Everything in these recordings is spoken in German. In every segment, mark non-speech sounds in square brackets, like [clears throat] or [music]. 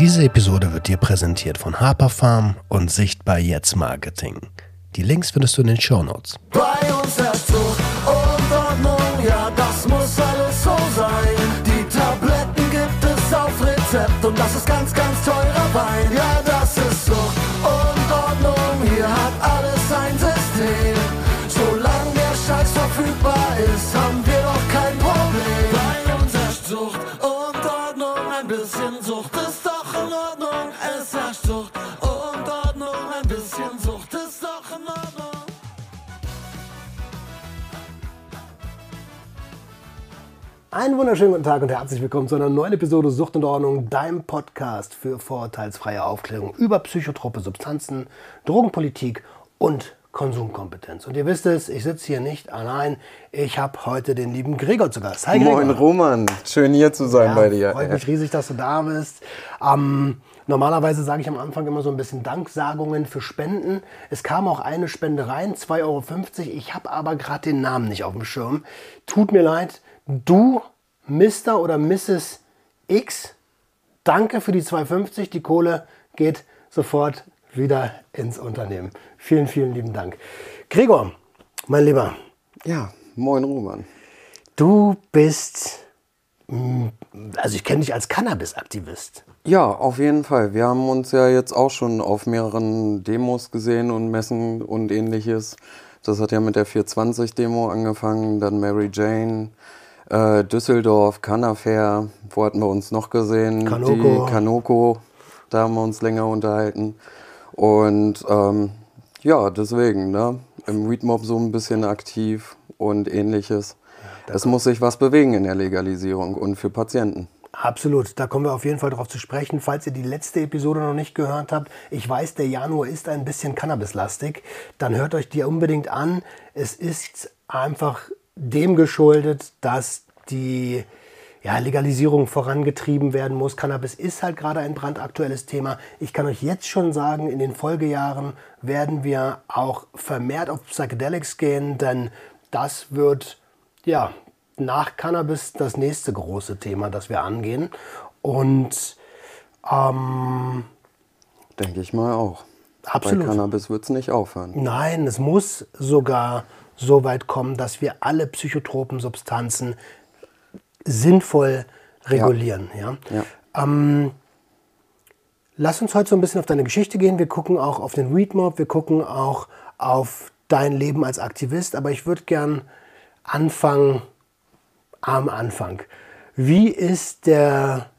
Diese Episode wird dir präsentiert von Harper Farm und Sichtbar Jetzt Marketing. Die Links findest du in den Show Notes. Bei uns Zucht und Ordnung, ja, das muss alles so sein. Die Tabletten gibt es auf Rezept und das ist ganz, ganz teurer Wein. Ja, Einen wunderschönen guten Tag und herzlich willkommen zu einer neuen Episode Sucht und Ordnung, deinem Podcast für vorurteilsfreie Aufklärung über psychotrope Substanzen, Drogenpolitik und Konsumkompetenz. Und ihr wisst es, ich sitze hier nicht allein. Ich habe heute den lieben Gregor zu Gast. Hi Gregor. Moin Roman, schön hier zu sein Ja, bei dir. Freut mich riesig, dass du da bist. Ähm, normalerweise sage ich am Anfang immer so ein bisschen Danksagungen für Spenden. Es kam auch eine Spende rein, 2,50 Euro. Ich habe aber gerade den Namen nicht auf dem Schirm. Tut mir leid. Du, Mr. oder Mrs. X, danke für die 2,50. Die Kohle geht sofort wieder ins Unternehmen. Vielen, vielen lieben Dank. Gregor, mein Lieber, Ja, moin Roman. du bist, mm, also ich kenne dich als Cannabis-Aktivist. Ja, auf jeden Fall. Wir haben uns ja jetzt auch schon auf mehreren Demos gesehen und Messen und ähnliches. Das hat ja mit der 420-Demo angefangen, dann Mary Jane, äh, Düsseldorf, Canafair, wo hatten wir uns noch gesehen? Kanoko. Die Kanoko, da haben wir uns länger unterhalten. Und ähm, ja, deswegen, ne? Im Weedmob so ein bisschen aktiv und ähnliches. es muss sich was bewegen in der Legalisierung und für Patienten. Absolut, da kommen wir auf jeden Fall drauf zu sprechen. Falls ihr die letzte Episode noch nicht gehört habt, ich weiß, der Januar ist ein bisschen cannabislastig, dann hört euch die unbedingt an. Es ist einfach dem geschuldet, dass die ja, Legalisierung vorangetrieben werden muss. Cannabis ist halt gerade ein brandaktuelles Thema. Ich kann euch jetzt schon sagen, in den Folgejahren werden wir auch vermehrt auf Psychedelics gehen, denn das wird ja nach Cannabis das nächste große Thema, das wir angehen. Und ähm, Denke ich mal auch. Absolut. Bei Cannabis wird es nicht aufhören. Nein, es muss sogar so weit kommen, dass wir alle psychotropen Substanzen sinnvoll regulieren. Ja. Ja. Ähm, lass uns heute so ein bisschen auf deine Geschichte gehen. Wir gucken auch auf den Weedmob, wir gucken auch auf dein Leben als Aktivist. Aber ich würde gern anfangen am Anfang. Wie ist der,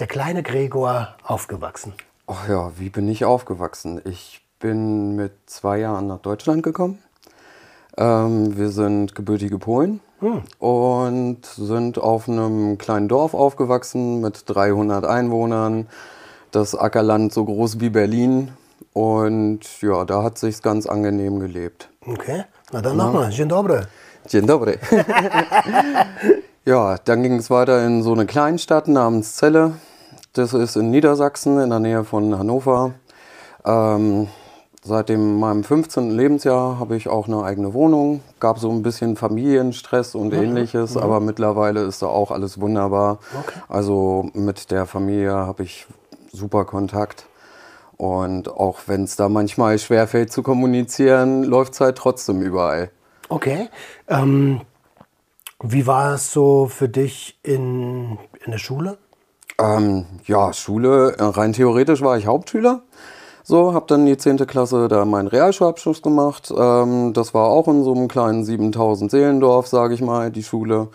der kleine Gregor aufgewachsen? Ach ja, wie bin ich aufgewachsen? Ich bin mit zwei Jahren nach Deutschland gekommen. Ähm, wir sind gebürtige Polen und sind auf einem kleinen Dorf aufgewachsen mit 300 Einwohnern. Das Ackerland so groß wie Berlin. Und ja, da hat sich's ganz angenehm gelebt. Okay, na dann nochmal. Dzień dobry. Dzień dobry. [laughs] ja, dann ging es weiter in so eine Kleinstadt namens Celle. Das ist in Niedersachsen in der Nähe von Hannover. Ähm, seit dem, meinem 15. Lebensjahr habe ich auch eine eigene Wohnung. Gab so ein bisschen Familienstress und ähnliches, aber mittlerweile ist da auch alles wunderbar. Okay. Also mit der Familie habe ich super Kontakt. Und auch wenn es da manchmal schwerfällt zu kommunizieren, läuft es halt trotzdem überall. Okay. Ähm, wie war es so für dich in, in der Schule? Ähm, ja, Schule, äh, rein theoretisch war ich Hauptschüler. So, habe dann die 10. Klasse da meinen Realschulabschluss gemacht. Ähm, das war auch in so einem kleinen 7000 Seelendorf, sage ich mal, die Schule.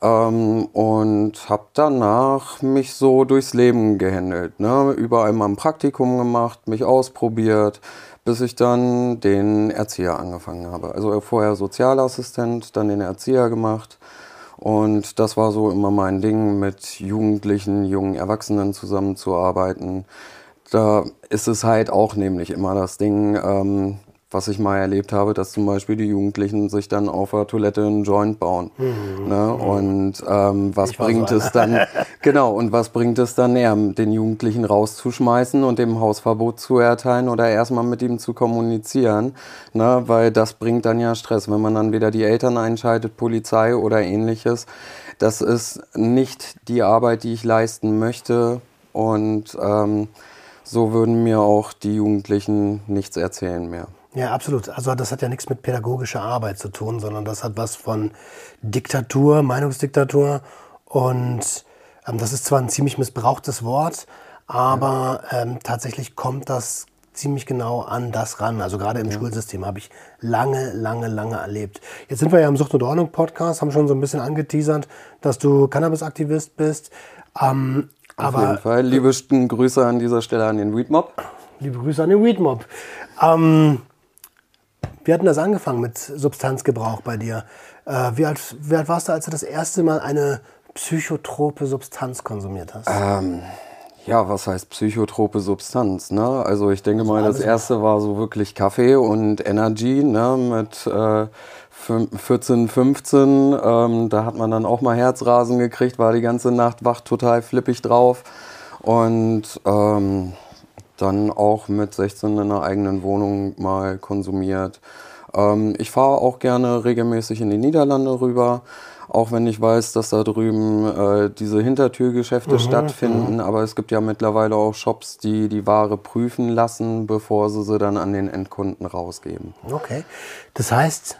Ähm, und habe danach mich so durchs Leben gehändelt. Ne? Überall mal ein Praktikum gemacht, mich ausprobiert, bis ich dann den Erzieher angefangen habe. Also vorher Sozialassistent, dann den Erzieher gemacht. Und das war so immer mein Ding, mit Jugendlichen, jungen Erwachsenen zusammenzuarbeiten. Da ist es halt auch nämlich immer das Ding, ähm, was ich mal erlebt habe, dass zum Beispiel die Jugendlichen sich dann auf der Toilette einen Joint bauen. Ne? Und ähm, was Ich bringt es dann, [laughs] genau, und was bringt es dann näher, den Jugendlichen rauszuschmeißen und dem Hausverbot zu erteilen oder erstmal mit ihm zu kommunizieren, ne? weil das bringt dann ja Stress, wenn man dann wieder die Eltern einschaltet, Polizei oder ähnliches. Das ist nicht die Arbeit, die ich leisten möchte Und ähm, so würden mir auch die Jugendlichen nichts erzählen mehr. Ja, absolut. Also das hat ja nichts mit pädagogischer Arbeit zu tun, sondern das hat was von Diktatur, Meinungsdiktatur. Und ähm, das ist zwar ein ziemlich missbrauchtes Wort, aber ähm, tatsächlich kommt das ziemlich genau an das ran. Also gerade im Schulsystem habe ich lange, lange, lange erlebt. Jetzt sind wir ja im Sucht und Ordnung Podcast, haben schon so ein bisschen angeteasert, dass du Cannabis-Aktivist bist. Ähm, Auf aber jeden Fall. Liebe St- Grüße an dieser Stelle an den Weedmob. Liebe Grüße an den Weedmob. Ähm, wie hat denn das angefangen mit Substanzgebrauch bei dir? Äh, wie, alt, wie alt warst du, als du das erste Mal eine psychotrope Substanz konsumiert hast? Ja, was heißt psychotrope Substanz? Ne? Also ich denke mal, das erste war so wirklich Kaffee und Energy ne? mit äh, 14, 15. Ähm, da hat man dann auch mal Herzrasen gekriegt, war die ganze Nacht wach, total flippig drauf. Und ähm, dann auch mit 16 in einer eigenen Wohnung mal konsumiert. Ähm, ich fahre auch gerne regelmäßig in die Niederlande rüber, auch wenn ich weiß, dass da drüben äh, diese Hintertürgeschäfte stattfinden. Aber es gibt ja mittlerweile auch Shops, die die Ware prüfen lassen, bevor sie sie dann an den Endkunden rausgeben. Okay. Das heißt,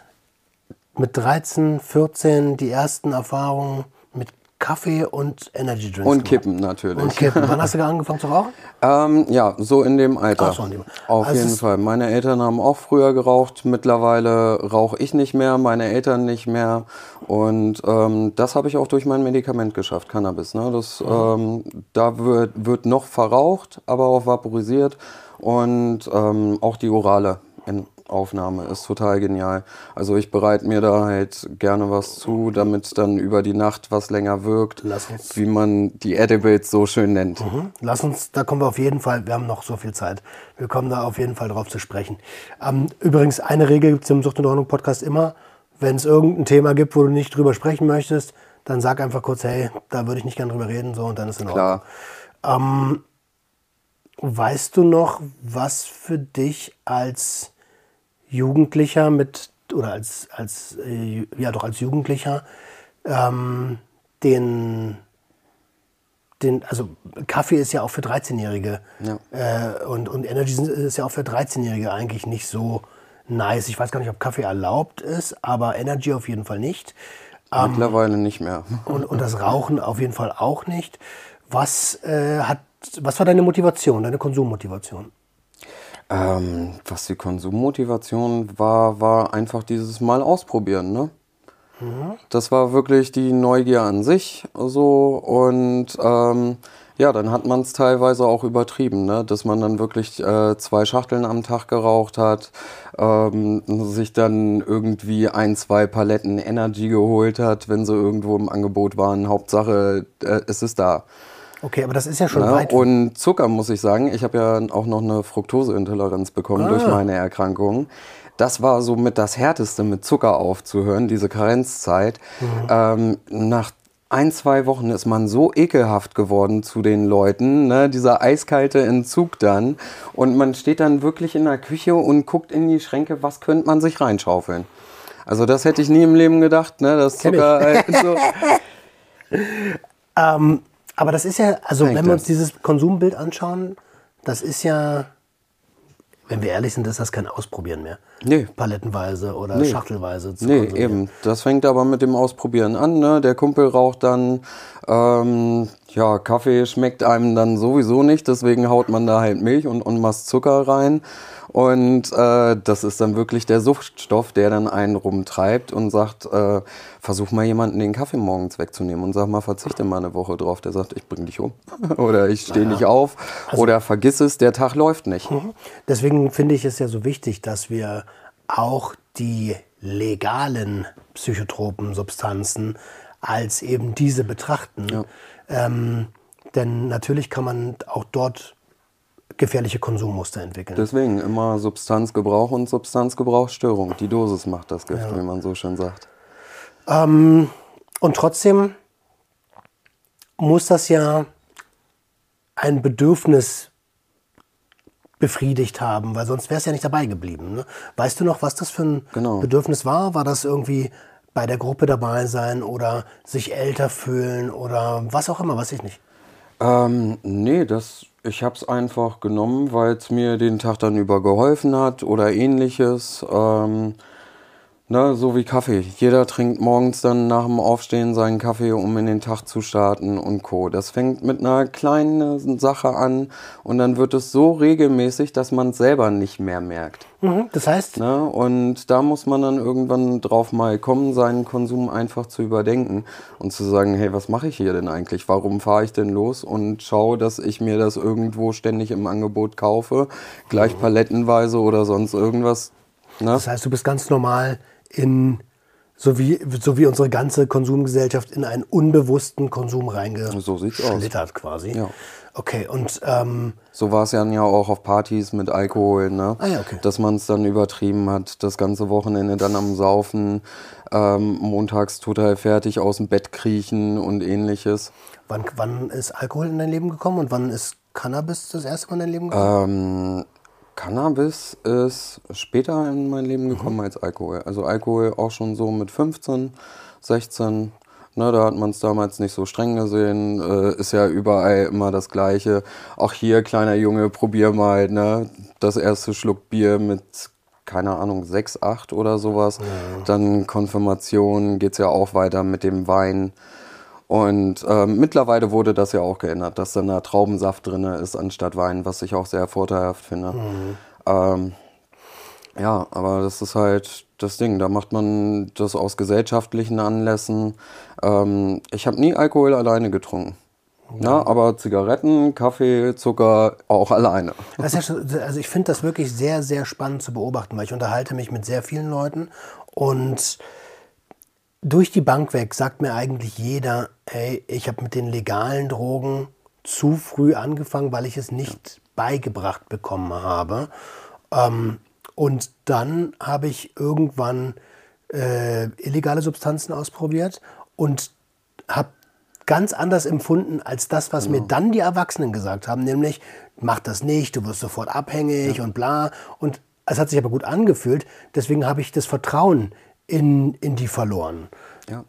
mit 13, 14 die ersten Erfahrungen mit Kaffee und Energy Drinks. Und gemacht. Kippen natürlich. Und Kippen. Wann hast du angefangen zu rauchen? [laughs] Ähm, ja, so in dem Alter. So, in dem- Auf Also jeden Fall. Meine Eltern haben auch früher geraucht. Mittlerweile rauche ich nicht mehr, meine Eltern nicht mehr. Und ähm, das habe ich auch durch mein Medikament geschafft, Cannabis. Ne? Das, ähm, da wird, wird noch verraucht, aber auch vaporisiert. Und ähm, auch die orale Aufnahme ist total genial. Also ich bereite mir da halt gerne was zu, damit dann über die Nacht was länger wirkt, Lass uns- wie man die Edibles so schön nennt. Mhm. Lass uns, da kommen wir auf jeden Fall, wir haben noch so viel Zeit, wir kommen da auf jeden Fall drauf zu sprechen. Ähm, übrigens, eine Regel gibt es im Sucht und Ordnung Podcast immer, wenn es irgendein Thema gibt, wo du nicht drüber sprechen möchtest, dann sag einfach kurz, hey, da würde ich nicht gern drüber reden, so, und dann ist in Ordnung. Klar. Weißt du noch, was für dich als Jugendlicher mit, oder als, als äh, ja doch als Jugendlicher, ähm, den, den, also Kaffee ist ja auch für 13-Jährige Ja. äh, und, und Energy ist ja auch für 13-Jährige eigentlich nicht so nice. Ich weiß gar nicht, ob Kaffee erlaubt ist, aber Energy auf jeden Fall nicht. Mittlerweile nicht mehr. Und, und das Rauchen auf jeden Fall auch nicht. Was, äh, hat, was war deine Motivation, deine Konsummotivation? Ähm, was die Konsummotivation war, war einfach dieses Mal ausprobieren, ne? Das war wirklich die Neugier an sich so und ähm, ja, dann hat man es teilweise auch übertrieben, ne? dass man dann wirklich äh, zwei Schachteln am Tag geraucht hat, ähm, sich dann irgendwie ein, zwei Paletten Energy geholt hat, wenn sie irgendwo im Angebot waren. Hauptsache, äh, es ist da. Okay, aber das ist ja schon Ja, weit. und Zucker muss ich sagen, ich habe ja auch noch eine Fructoseintoleranz bekommen durch Ah. meine Erkrankung. Das war somit das Härteste, mit Zucker aufzuhören, diese Karenzzeit. Mhm. Ähm, nach ein, zwei Wochen ist man so ekelhaft geworden zu den Leuten, ne? dieser eiskalte Entzug dann. Und man steht dann wirklich in der Küche und guckt in die Schränke, was könnte man sich reinschaufeln. Also das hätte ich nie im Leben gedacht, ne? dass. Zucker so... [laughs] Ähm, aber das ist ja, also Zeigt wenn wir uns dieses Konsumbild anschauen, das ist ja, wenn wir ehrlich sind, ist das kein Ausprobieren mehr. Nee. Palettenweise oder Nee. schachtelweise zu Nee, eben. Das fängt aber mit dem Ausprobieren an. Ne? Der Kumpel raucht dann, ähm, ja, Kaffee schmeckt einem dann sowieso nicht, deswegen haut man da halt Milch und en masse Zucker rein. Und äh, das ist dann wirklich der Suchtstoff, der dann einen rumtreibt und sagt, äh, versuch mal jemanden den Kaffee morgens wegzunehmen und sag mal, verzichte mal eine Woche drauf. Der sagt, ich bring dich um. [laughs] oder ich stehe nicht auf. oder vergiss es, der Tag läuft nicht. Deswegen finde ich es ja so wichtig, dass wir auch die legalen psychotropen Substanzen als eben diese betrachten. Ähm, denn natürlich kann man auch dort gefährliche Konsummuster entwickeln. Deswegen immer Substanzgebrauch und Substanzgebrauchsstörung. Die Dosis macht das Gift, wie man so schön sagt. Ähm, und trotzdem muss das ja ein Bedürfnis befriedigt haben, weil sonst wäre es ja nicht dabei geblieben. Ne? Weißt du noch, was das für ein Genau. Bedürfnis war? War das irgendwie bei der Gruppe dabei sein oder sich älter fühlen oder was auch immer, weiß ich nicht. Ähm, nee, das, ich habe es einfach genommen, weil es mir den Tag dann über geholfen hat oder ähnliches. Ähm, Ne, so wie Kaffee. Jeder trinkt morgens dann nach dem Aufstehen seinen Kaffee, um in den Tag zu starten und Co. Das fängt mit einer kleinen Sache an und dann wird es so regelmäßig, dass man es selber nicht mehr merkt. Mhm, das heißt? Ne? Und da muss man dann irgendwann drauf mal kommen, seinen Konsum einfach zu überdenken und zu sagen, hey, was mache ich hier denn eigentlich? Warum fahre ich denn los und schaue, dass ich mir das irgendwo ständig im Angebot kaufe, gleich palettenweise oder sonst irgendwas. Ne? Das heißt, du bist ganz normal in, so wie, so wie unsere ganze Konsumgesellschaft, in einen unbewussten Konsum reingeschlittert so quasi. Ja. Okay, und ähm, so war es ja auch auf Partys mit Alkohol, ne? Ah, ja, okay. Dass man es dann übertrieben hat, das ganze Wochenende dann am Saufen, ähm, montags total fertig aus dem Bett kriechen und ähnliches. Wann, wann ist Alkohol in dein Leben gekommen und wann ist Cannabis das erste Mal in dein Leben gekommen? Ähm, Cannabis ist später in mein Leben gekommen mhm. als Alkohol. Also Alkohol auch schon so mit 15, 16. Ne, da hat man es damals nicht so streng gesehen. Äh, ist ja überall immer das Gleiche. Auch hier, kleiner Junge, probier mal ne, das erste Schluck Bier mit, keine Ahnung, 6, 8 oder sowas. Ja. Dann Konfirmation geht es ja auch weiter mit dem Wein. Und ähm, mittlerweile wurde das ja auch geändert, dass dann da Traubensaft drin ist anstatt Wein, was ich auch sehr vorteilhaft finde. Mhm. Ähm, ja, aber das ist halt das Ding. Da macht man das aus gesellschaftlichen Anlässen. Ähm, ich habe nie Alkohol alleine getrunken. Ja, aber Zigaretten, Kaffee, Zucker auch alleine. Ja schon, also ich finde das wirklich sehr, sehr spannend zu beobachten, weil ich unterhalte mich mit sehr vielen Leuten und durch die Bank weg sagt mir eigentlich jeder, hey, ich habe mit den legalen Drogen zu früh angefangen, weil ich es nicht beigebracht bekommen habe. Ähm, und dann habe ich irgendwann äh, illegale Substanzen ausprobiert und habe ganz anders empfunden als das, was ja. mir dann die Erwachsenen gesagt haben, nämlich mach das nicht, du wirst sofort abhängig ja. und bla. Und es hat sich aber gut angefühlt, deswegen habe ich das Vertrauen in, in die verloren. Ja.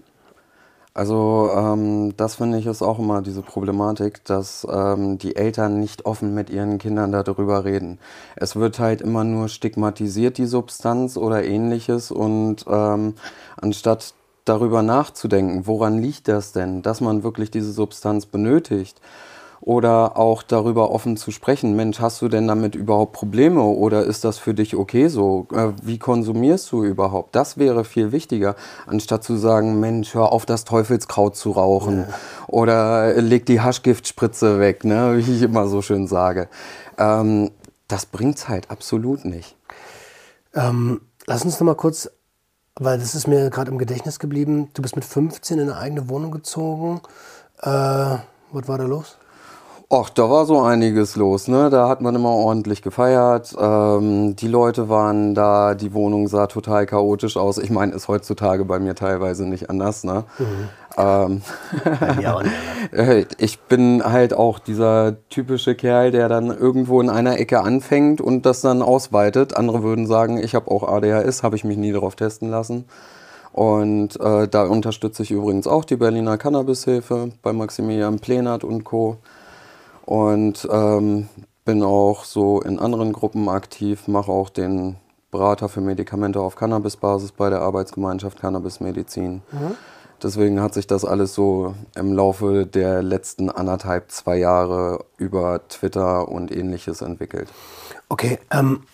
Also ähm, das finde ich ist auch immer diese Problematik, dass ähm, die Eltern nicht offen mit ihren Kindern darüber reden. Es wird halt immer nur stigmatisiert, die Substanz oder ähnliches und ähm, anstatt darüber nachzudenken, woran liegt das denn, dass man wirklich diese Substanz benötigt, oder auch darüber offen zu sprechen. Mensch, hast du denn damit überhaupt Probleme oder ist das für dich okay so? Äh, wie konsumierst du überhaupt? Das wäre viel wichtiger, anstatt zu sagen, Mensch, hör auf, das Teufelskraut zu rauchen ja. oder leg die Haschgiftspritze weg, ne? [laughs] wie ich immer so schön sage. Ähm, das es halt absolut nicht. Ähm, lass uns noch mal kurz, weil das ist mir gerade im Gedächtnis geblieben. Du bist mit 15 in eine eigene Wohnung gezogen. Äh, was war da los? Ach, da war so einiges los, ne? Da hat man immer ordentlich gefeiert. Ähm, die Leute waren da, die Wohnung sah total chaotisch aus. Ich meine, ist heutzutage bei mir teilweise nicht anders, ne? Mhm. Ähm, [laughs] ich bin halt auch dieser typische Kerl, der dann irgendwo in einer Ecke anfängt und das dann ausweitet. Andere würden sagen, ich habe auch ADHS, habe ich mich nie darauf testen lassen. Und äh, da unterstütze ich übrigens auch die Berliner Cannabishilfe bei Maximilian Plenert und Co. Und ähm, bin auch so in anderen Gruppen aktiv, mache auch den Berater für Medikamente auf Cannabisbasis bei der Arbeitsgemeinschaft Cannabismedizin. Mhm. Deswegen hat sich das alles so im Laufe der letzten anderthalb, zwei Jahre über Twitter und ähnliches entwickelt. Okay, ähm,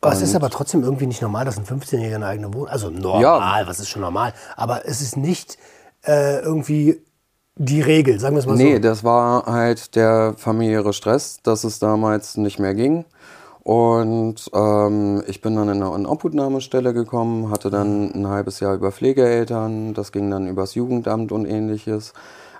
aber es ist aber trotzdem irgendwie nicht normal, dass ein 15-Jähriger eine eigene Wohnung. Also normal, ja. was ist schon normal? Aber es ist nicht äh, irgendwie die Regel, sagen wir es mal nee, so. Nee, das war halt der familiäre Stress, dass es damals nicht mehr ging. Und ähm, ich bin dann in eine Obhutnahmestelle gekommen, hatte dann ein halbes Jahr über Pflegeeltern, das ging dann übers Jugendamt und ähnliches.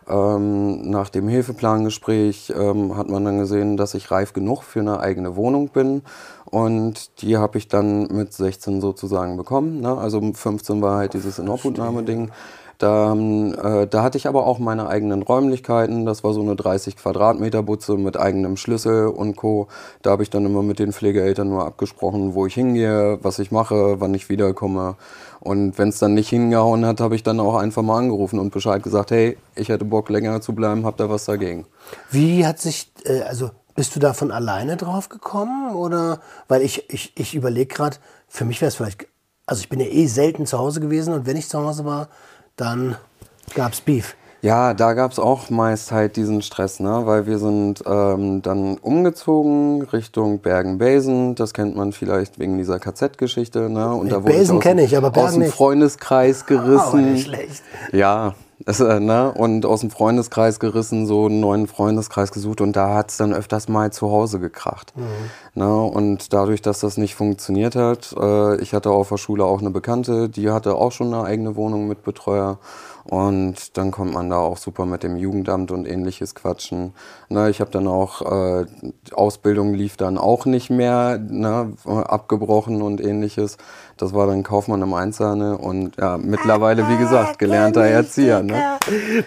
Ähm, nach dem Hilfeplangespräch ähm, hat man dann gesehen, dass ich reif genug für eine eigene Wohnung bin. Und die habe ich dann mit 16 sozusagen bekommen. Ne? Also 15 war halt dieses Inobhutnahme-Ding. Da, äh, da hatte ich aber auch meine eigenen Räumlichkeiten. Das war so eine 30 Quadratmeter Butze mit eigenem Schlüssel und Co. Da habe ich dann immer mit den Pflegeeltern nur abgesprochen, wo ich hingehe, was ich mache, wann ich wiederkomme. Und wenn es dann nicht hingehauen hat, habe ich dann auch einfach mal angerufen und Bescheid gesagt, hey, ich hätte Bock länger zu bleiben, habt ihr was dagegen? Wie hat sich, äh, also bist du da von alleine drauf gekommen? Oder, weil ich, ich, ich überlege gerade, für mich wäre es vielleicht, also ich bin ja eh selten zu Hause gewesen und wenn ich zu Hause war, dann gab es Beef. Ja, da gab es auch meist halt diesen Stress, ne? weil wir sind ähm, dann umgezogen Richtung Bergen-Belsen. Das kennt man vielleicht wegen dieser KZ-Geschichte. Ne? Und da wurde Belsen kenne ich, aber Bergen aus dem. Freundeskreis [laughs] gerissen. nicht schlecht. Ja, das, äh, ne? und aus dem Freundeskreis gerissen, so einen neuen Freundeskreis gesucht und da hat es dann öfters mal zu Hause gekracht. Ne? Und dadurch, dass das nicht funktioniert hat, äh, ich hatte auf der Schule auch eine Bekannte, die hatte auch schon eine eigene Wohnung mit Betreuer. Und dann kommt man da auch super mit dem Jugendamt und ähnliches quatschen. Ne, ich habe dann auch, äh, die Ausbildung lief dann auch nicht mehr, ne, abgebrochen und ähnliches. Das war dann Kaufmann im Einzelhandel und ja, mittlerweile, wie gesagt, gelernter Erzieher. Ne?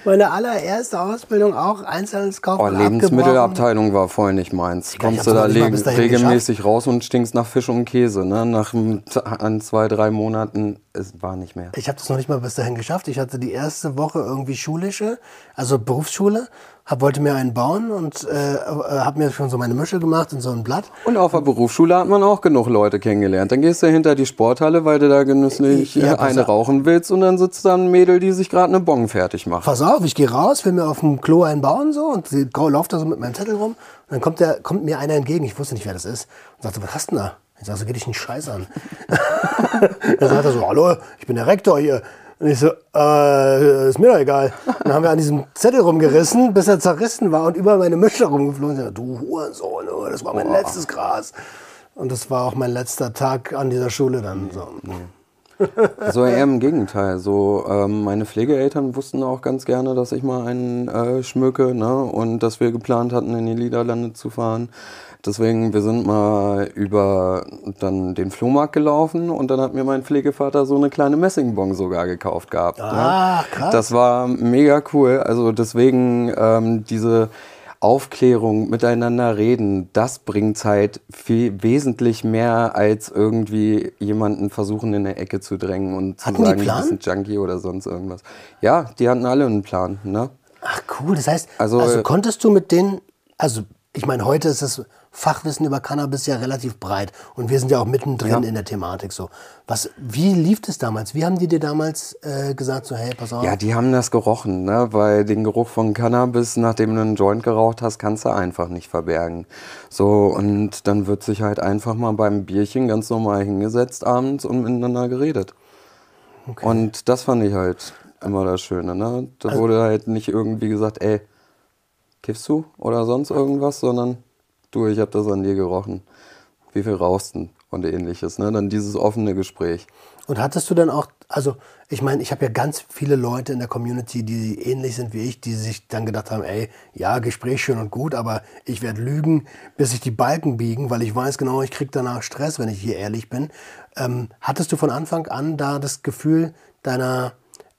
Meine allererste Ausbildung auch Oh, Einzelhandelskaufmann. Lebensmittelabteilung war voll nicht meins. ich Kommst du da regelmäßig raus und stinkst nach Fisch und Käse. Ne? Nach an zwei, drei Monaten, es war nicht mehr. Ich habe das noch nicht mal bis dahin geschafft. Ich hatte die erste Woche irgendwie schulische, also Berufsschule, hab, wollte mir einen bauen und äh, habe mir schon so meine Mische gemacht in so ein Blatt. Und auf der Berufsschule hat man auch genug Leute kennengelernt. Dann gehst du hinter die Sporthalle, weil du da genüsslich Ja, äh, eine auf. rauchen willst und dann sitzt da ein Mädel, die sich gerade eine Bon fertig macht. Pass auf, ich gehe raus, will mir auf dem Klo einen bauen so und lauft da so mit meinem Zettel rum. Und dann kommt, der, kommt mir einer entgegen, ich wusste nicht, wer das ist, und sagte, was hast du denn da? Ich sag so, geh dich einen Scheiß an. dann [laughs] sagt er so, hallo, ich bin der Rektor hier. Und ich so, äh, ist mir doch egal. Dann haben wir an diesem Zettel rumgerissen, bis er zerrissen war und über meine Mische rumgeflogen. Ich sag, Du Hurensohn, oh, das war mein letztes Gras. Und das war auch mein letzter Tag an dieser Schule dann. So. So eher im Gegenteil. So, ähm, meine Pflegeeltern wussten auch ganz gerne, dass ich mal einen äh, schmücke, ne? Und dass wir geplant hatten, in die Niederlande zu fahren. Deswegen, wir sind mal über dann den Flohmarkt gelaufen und dann hat mir mein Pflegevater so eine kleine Messingbon sogar gekauft gehabt. Ah, ne? krass. Das war mega cool. Also deswegen ähm, diese Aufklärung, miteinander reden, das bringt halt viel wesentlich mehr als irgendwie jemanden versuchen in eine Ecke zu drängen und zu Hatten sagen, du Plan? bist ein Junkie oder sonst irgendwas. Ja, die hatten alle einen Plan, ne? Ach cool, das heißt, also, Also, konntest du mit denen, also ich meine, heute ist das Fachwissen über Cannabis ja relativ breit und wir sind ja auch mittendrin Ja. in der Thematik so. Was, wie lief das damals? Wie haben die dir damals äh, gesagt, so hey, pass auf? Ja, die haben das gerochen, ne? Weil den Geruch von Cannabis, nachdem du einen Joint geraucht hast, kannst du einfach nicht verbergen. So, und dann wird sich halt einfach mal beim Bierchen ganz normal hingesetzt abends und miteinander geredet. Und das fand ich halt immer das Schöne, ne? Da Also wurde halt nicht irgendwie gesagt, ey, kiffst du oder sonst irgendwas, sondern du, ich hab das an dir gerochen. Wie viel rauchst du? Und ähnliches, ne? Dann dieses offene Gespräch. Und hattest du dann auch, also ich meine, ich habe ja ganz viele Leute in der Community, die ähnlich sind wie ich, die sich dann gedacht haben, ey, ja, Gespräch schön und gut, aber ich werde lügen, bis sich die Balken biegen, weil ich weiß genau, ich kriege danach Stress, wenn ich hier ehrlich bin. Ähm, hattest du von Anfang an da das Gefühl, deiner,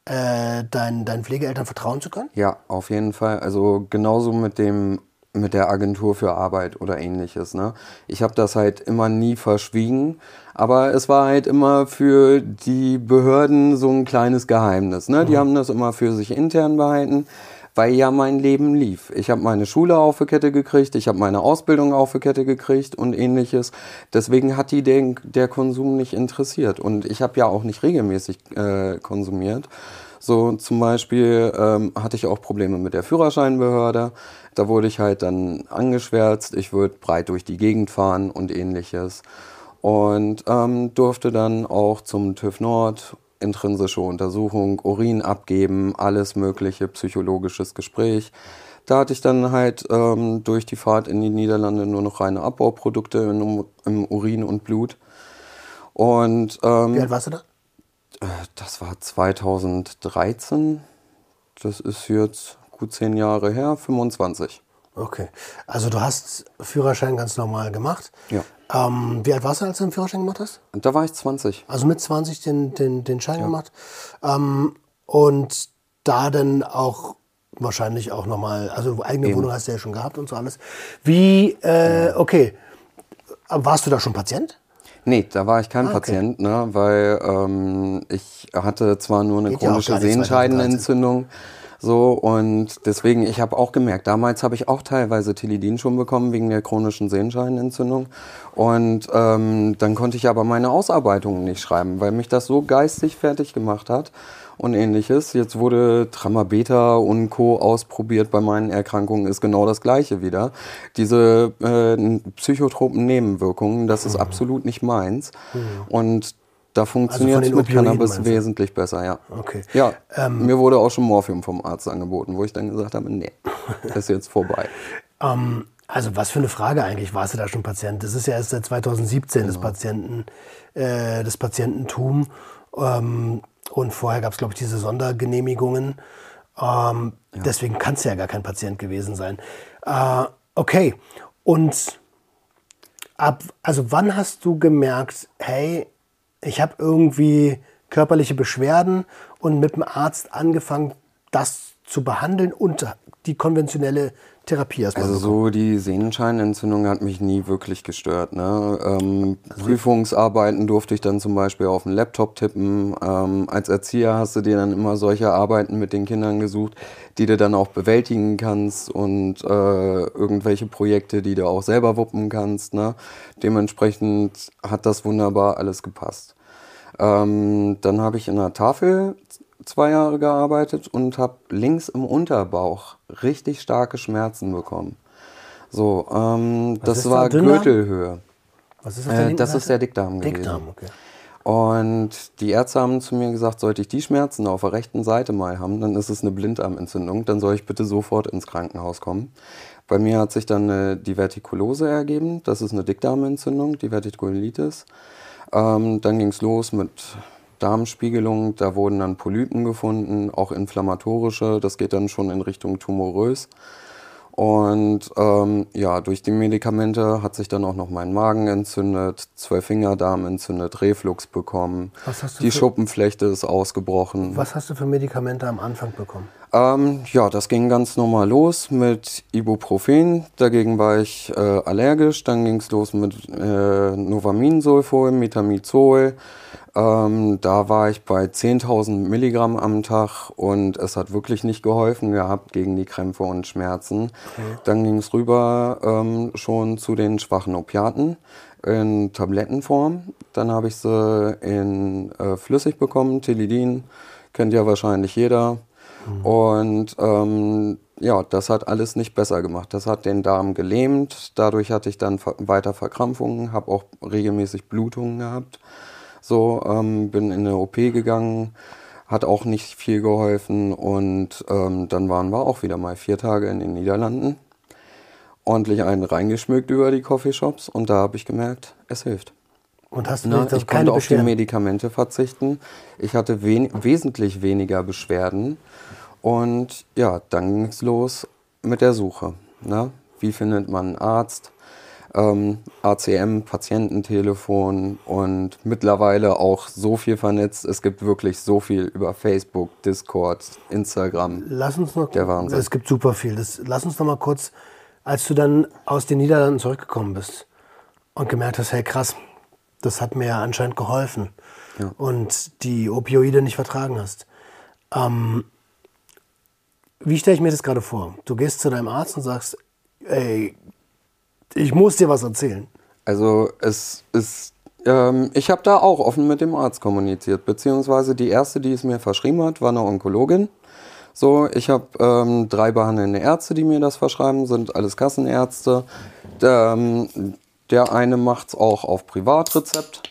äh, dein, deinen Pflegeeltern vertrauen zu können? Ja, auf jeden Fall. Also genauso mit dem mit der Agentur für Arbeit oder ähnliches. Ne? Ich habe das halt immer nie verschwiegen, aber es war halt immer für die Behörden so ein kleines Geheimnis. Ne? Die haben das immer für sich intern behalten, weil ja mein Leben lief. Ich habe meine Schule auf die Kette gekriegt, ich habe meine Ausbildung auf die Kette gekriegt und ähnliches. Deswegen hat die den, der Konsum nicht interessiert und ich habe ja auch nicht regelmäßig äh, konsumiert. So zum Beispiel ähm, hatte ich auch Probleme mit der Führerscheinbehörde. Da wurde ich halt dann angeschwärzt, ich würde breit durch die Gegend fahren und ähnliches. Und ähm, durfte dann auch zum TÜV Nord intrinsische Untersuchung, Urin abgeben, alles mögliche, psychologisches Gespräch. Da hatte ich dann halt ähm, durch die Fahrt in die Niederlande nur noch reine Abbauprodukte im, im Urin und Blut. Und ähm, Wie alt warst du da? das war 2013. Das ist jetzt gut zehn Jahre her, 25. Okay. Also du hast Führerschein ganz normal gemacht. Ja. Ähm, wie alt warst du, als du den Führerschein gemacht hast? Da war ich 20. Also mit 20 den, den, den Schein gemacht. Ähm, und da dann auch wahrscheinlich auch nochmal, also eigene Wohnung hast du ja schon gehabt und so alles. Wie, äh, okay, warst du da schon Patient? Nee, da war ich kein Ah, okay. Patient, ne, weil ähm, ich hatte zwar nur eine Geht ja chronische gar nicht, Sehenscheidenentzündung, so und deswegen, ich habe auch gemerkt, damals habe ich auch teilweise Tilidin schon bekommen wegen der chronischen Sehenscheidenentzündung und ähm, dann konnte ich aber meine Ausarbeitungen nicht schreiben, weil mich das so geistig fertig gemacht hat und ähnliches. Jetzt wurde Tramabeta und Co. ausprobiert bei meinen Erkrankungen, ist genau das gleiche wieder. Diese äh, psychotropen Nebenwirkungen, das ist absolut nicht meins. Und da funktioniert den mit Cannabis wesentlich besser, ja. Okay. Ja, Ähm, mir wurde auch schon Morphium vom Arzt angeboten, wo ich dann gesagt habe, nee, [laughs] ist jetzt vorbei. Ähm, also was für eine Frage eigentlich, warst du da schon Patient? Das ist ja erst seit 2017 des Patienten, äh, das Patiententum. Ähm, und vorher gab es, glaube ich, diese Sondergenehmigungen. Ähm, Deswegen kannst du ja gar kein Patient gewesen sein. Äh, okay. Und ab, also wann hast du gemerkt, hey, ich habe irgendwie körperliche Beschwerden und mit dem Arzt angefangen, das zu behandeln und die konventionelle Therapie erstmal Also bekommen? so die Sehnenscheinentzündung hat mich nie wirklich gestört. Ne? Ähm, Prüfungsarbeiten durfte ich dann zum Beispiel auf dem Laptop tippen. Ähm, als Erzieher hast du dir dann immer solche Arbeiten mit den Kindern gesucht, die du dann auch bewältigen kannst und äh, irgendwelche Projekte, die du auch selber wuppen kannst. Ne? Dementsprechend hat das wunderbar alles gepasst. Ähm, dann habe ich in der Tafel zwei Jahre gearbeitet und habe links im Unterbauch richtig starke Schmerzen bekommen. So, ähm, das da, war Dünndarm? Gürtelhöhe. Was ist der Äh, das ist der Dickdarm gewesen. Dickdarm, okay. Und die Ärzte haben zu mir gesagt, sollte ich die Schmerzen auf der rechten Seite mal haben, dann ist es eine Blinddarmentzündung, dann soll ich bitte sofort ins Krankenhaus kommen. Bei mir hat sich dann eine Divertikulose ergeben, das ist eine Dickdarmentzündung, Divertikulitis. Ähm, dann ging es los mit Darmspiegelung, da wurden dann Polypen gefunden, auch inflammatorische, das geht dann schon in Richtung tumorös. Und ähm, ja, durch die Medikamente hat sich dann auch noch mein Magen entzündet, Zwölffingerdarm entzündet, Reflux bekommen. Die Schuppenflechte ist ausgebrochen. Was hast du für Medikamente am Anfang bekommen? Ähm, ja, das ging ganz normal los mit Ibuprofen. Dagegen war ich äh, allergisch. Dann ging es los mit äh, Novaminsulfol, Metamizol. Ähm, da war ich bei 10.000 Milligramm am Tag und es hat wirklich nicht geholfen gehabt gegen die Krämpfe und Schmerzen. Dann ging es rüber ähm, schon zu den schwachen Opiaten in Tablettenform. Dann habe ich sie in äh, flüssig bekommen, Tilidin, kennt ja wahrscheinlich jeder. Und ähm, ja, das hat alles nicht besser gemacht. Das hat den Darm gelähmt. Dadurch hatte ich dann weiter Verkrampfungen, habe auch regelmäßig Blutungen gehabt. So, ähm, bin in eine OP gegangen, hat auch nicht viel geholfen. Und ähm, dann waren wir auch wieder mal vier Tage in den Niederlanden. Ordentlich einen reingeschmückt über die Coffeeshops und da habe ich gemerkt, es hilft. Und hast du Na, ich konnte auf die? Medikamente verzichten. Ich hatte wen wesentlich weniger Beschwerden. Und ja, dann ging es los mit der Suche. Ne? Wie findet man einen Arzt? Ähm, ACM, Patiententelefon und mittlerweile auch so viel vernetzt. Es gibt wirklich so viel über Facebook, Discord, Instagram. Lass uns noch. Der Wahnsinn. Es gibt super viel. Das, lass uns noch mal kurz, als du dann aus den Niederlanden zurückgekommen bist und gemerkt hast, hey krass, das hat mir ja anscheinend geholfen und die Opioide nicht vertragen hast. Ähm, wie stelle ich mir das gerade vor? Du gehst zu deinem Arzt und sagst, ey, ich muss dir was erzählen. Also es ist, ähm, ich habe da auch offen mit dem Arzt kommuniziert, beziehungsweise die erste, die es mir verschrieben hat, war eine Onkologin. So, ich habe ähm, drei behandelnde Ärzte, die mir das verschreiben, sind alles Kassenärzte. Ähm, der eine macht's auch auf Privatrezept.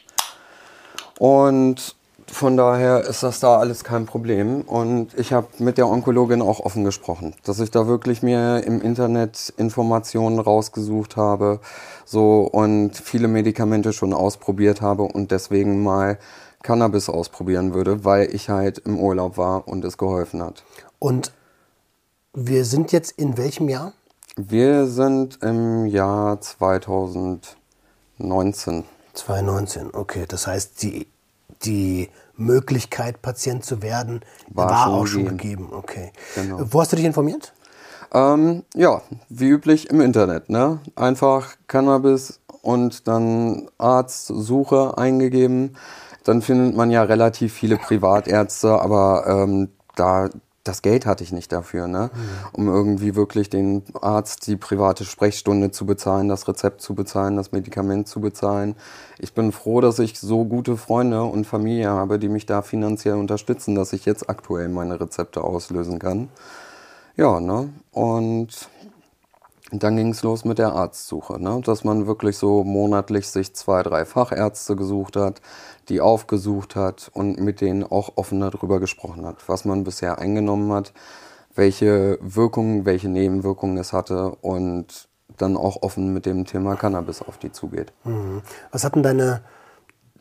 Und von daher ist das da alles kein Problem. Und ich habe mit der Onkologin auch offen gesprochen, dass ich da wirklich mir im Internet Informationen rausgesucht habe, so und viele Medikamente schon ausprobiert habe und deswegen mal Cannabis ausprobieren würde, weil ich halt im Urlaub war und es geholfen hat. Und wir sind jetzt in welchem Jahr? Wir sind im Jahr 2019. 2019, okay. Das heißt, die, die Möglichkeit, Patient zu werden, War war, schon auch schon gegeben. gegeben. Okay. Genau. Wo hast du dich informiert? Ähm, ja, wie üblich im Internet. Ne? Einfach Cannabis und dann Arztsuche eingegeben. Dann findet man ja relativ viele Privatärzte, aber ähm, da das Geld hatte ich nicht dafür, ne? um irgendwie wirklich den Arzt die private Sprechstunde zu bezahlen, das Rezept zu bezahlen, das Medikament zu bezahlen. Ich bin froh, dass ich so gute Freunde und Familie habe, die mich da finanziell unterstützen, dass ich jetzt aktuell meine Rezepte auslösen kann. Ja, ne? Und dann ging es los mit der Arztsuche, ne? dass man wirklich so monatlich sich zwei, drei Fachärzte gesucht hat, die aufgesucht hat und mit denen auch offen darüber gesprochen hat, was man bisher eingenommen hat, welche Wirkungen, welche Nebenwirkungen es hatte und dann auch offen mit dem Thema Cannabis auf die zugeht. Was hat denn deine,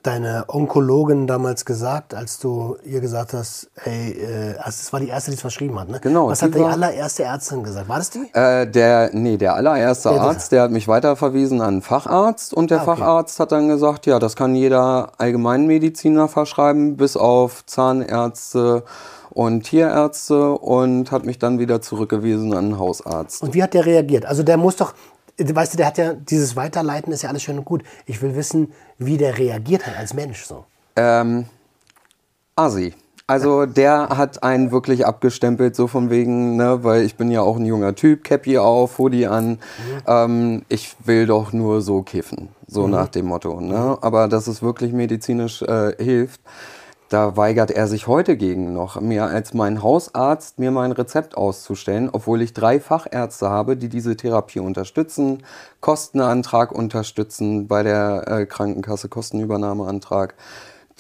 deine Onkologin damals gesagt, als du ihr gesagt hast, hey, äh, also das war die erste, die es verschrieben hat, ne? Genau, Was hat die war- allererste Ärztin gesagt? War das die? Äh, der, nee, der allererste Der- Arzt, der hat mich weiterverwiesen an einen Facharzt und der Ah, okay. Facharzt hat dann gesagt, ja, das kann jeder Allgemeinmediziner verschreiben, bis auf Zahnärzte und Tierärzte und hat mich dann wieder zurückgewiesen an einen Hausarzt. Und wie hat der reagiert? Also der muss doch, weißt du, der hat ja dieses Weiterleiten ist ja alles schön und gut. Ich will wissen, wie der reagiert hat als Mensch so. Ähm, Asi. Also der hat einen wirklich abgestempelt, so von wegen, ne, weil ich bin ja auch ein junger Typ, Cappy auf, Hoodie an. Ähm, ich will doch nur so kiffen, so nach dem Motto. Ne? Aber dass es wirklich medizinisch äh, hilft, da weigert er sich heute gegen noch, mir als mein Hausarzt mir mein Rezept auszustellen, obwohl ich drei Fachärzte habe, die diese Therapie unterstützen, Kostenantrag unterstützen bei der äh, Krankenkasse, Kostenübernahmeantrag.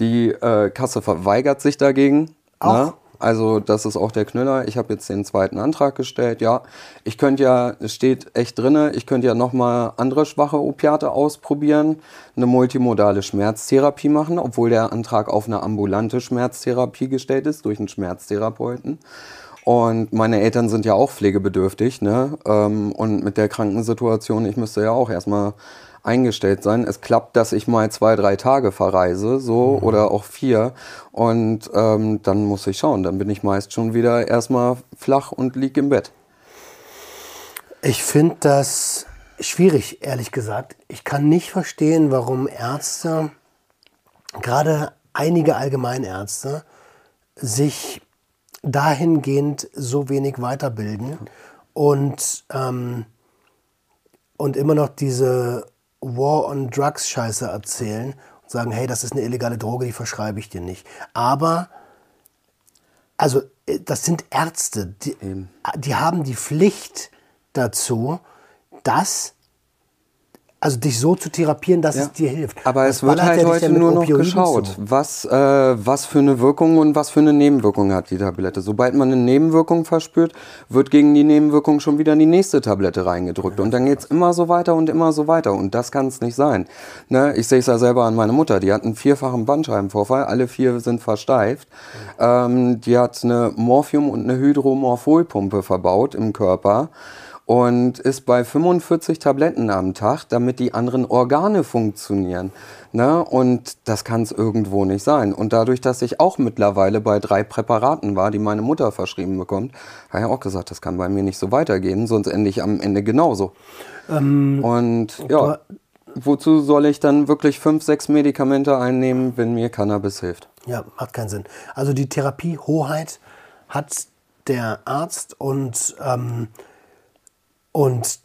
Die äh, Kasse verweigert sich dagegen. Auch? Also das ist auch der Knüller. Ich habe jetzt den zweiten Antrag gestellt. Ja, ich könnte ja, es steht echt drinne, ich könnte ja nochmal andere schwache Opiate ausprobieren, eine multimodale Schmerztherapie machen, obwohl der Antrag auf eine ambulante Schmerztherapie gestellt ist durch einen Schmerztherapeuten. Und meine Eltern sind ja auch pflegebedürftig, ne? Ähm, Und mit der Krankensituation, ich müsste ja auch erstmal eingestellt sein. Es klappt, dass ich mal zwei, drei Tage verreise, so oder auch vier. Und ähm, dann muss ich schauen. Dann bin ich meist schon wieder erstmal flach und lieg im Bett. Ich finde das schwierig, ehrlich gesagt. Ich kann nicht verstehen, warum Ärzte, gerade einige Allgemeinärzte, sich dahingehend so wenig weiterbilden und, ähm, und immer noch diese War on Drugs Scheiße erzählen und sagen, hey, das ist eine illegale Droge, die verschreibe ich dir nicht. Aber also äh, das sind Ärzte, die, die haben die Pflicht dazu, das, also dich so zu therapieren, dass es dir hilft. Aber Das es wird halt ja heute ja nur noch Opioiden geschaut, zu. was, äh, was für eine Wirkung und was für eine Nebenwirkung hat die Tablette. Sobald man eine Nebenwirkung verspürt, wird gegen die Nebenwirkung schon wieder die nächste Tablette reingedrückt. Und dann geht's immer so weiter und immer so weiter. Und das kann es nicht sein. Ne? Ich sehe es ja selber an meiner Mutter. Die hat einen vierfachen Bandscheibenvorfall. Alle vier sind versteift. Ähm, die hat eine Morphium- und eine Hydromorpholpumpe verbaut im Körper und ist bei 45 Tabletten am Tag, damit die anderen Organe funktionieren. Ne? Und das kann es irgendwo nicht sein. Und dadurch, dass ich auch mittlerweile bei drei Präparaten war, die meine Mutter verschrieben bekommt, habe ich auch gesagt, das kann bei mir nicht so weitergehen, sonst ende ich am Ende genauso. Und ja, wozu soll ich dann wirklich fünf, sechs Medikamente einnehmen, wenn mir Cannabis hilft? Ja, macht keinen Sinn. Also die Therapiehoheit hat der Arzt und, ähm, und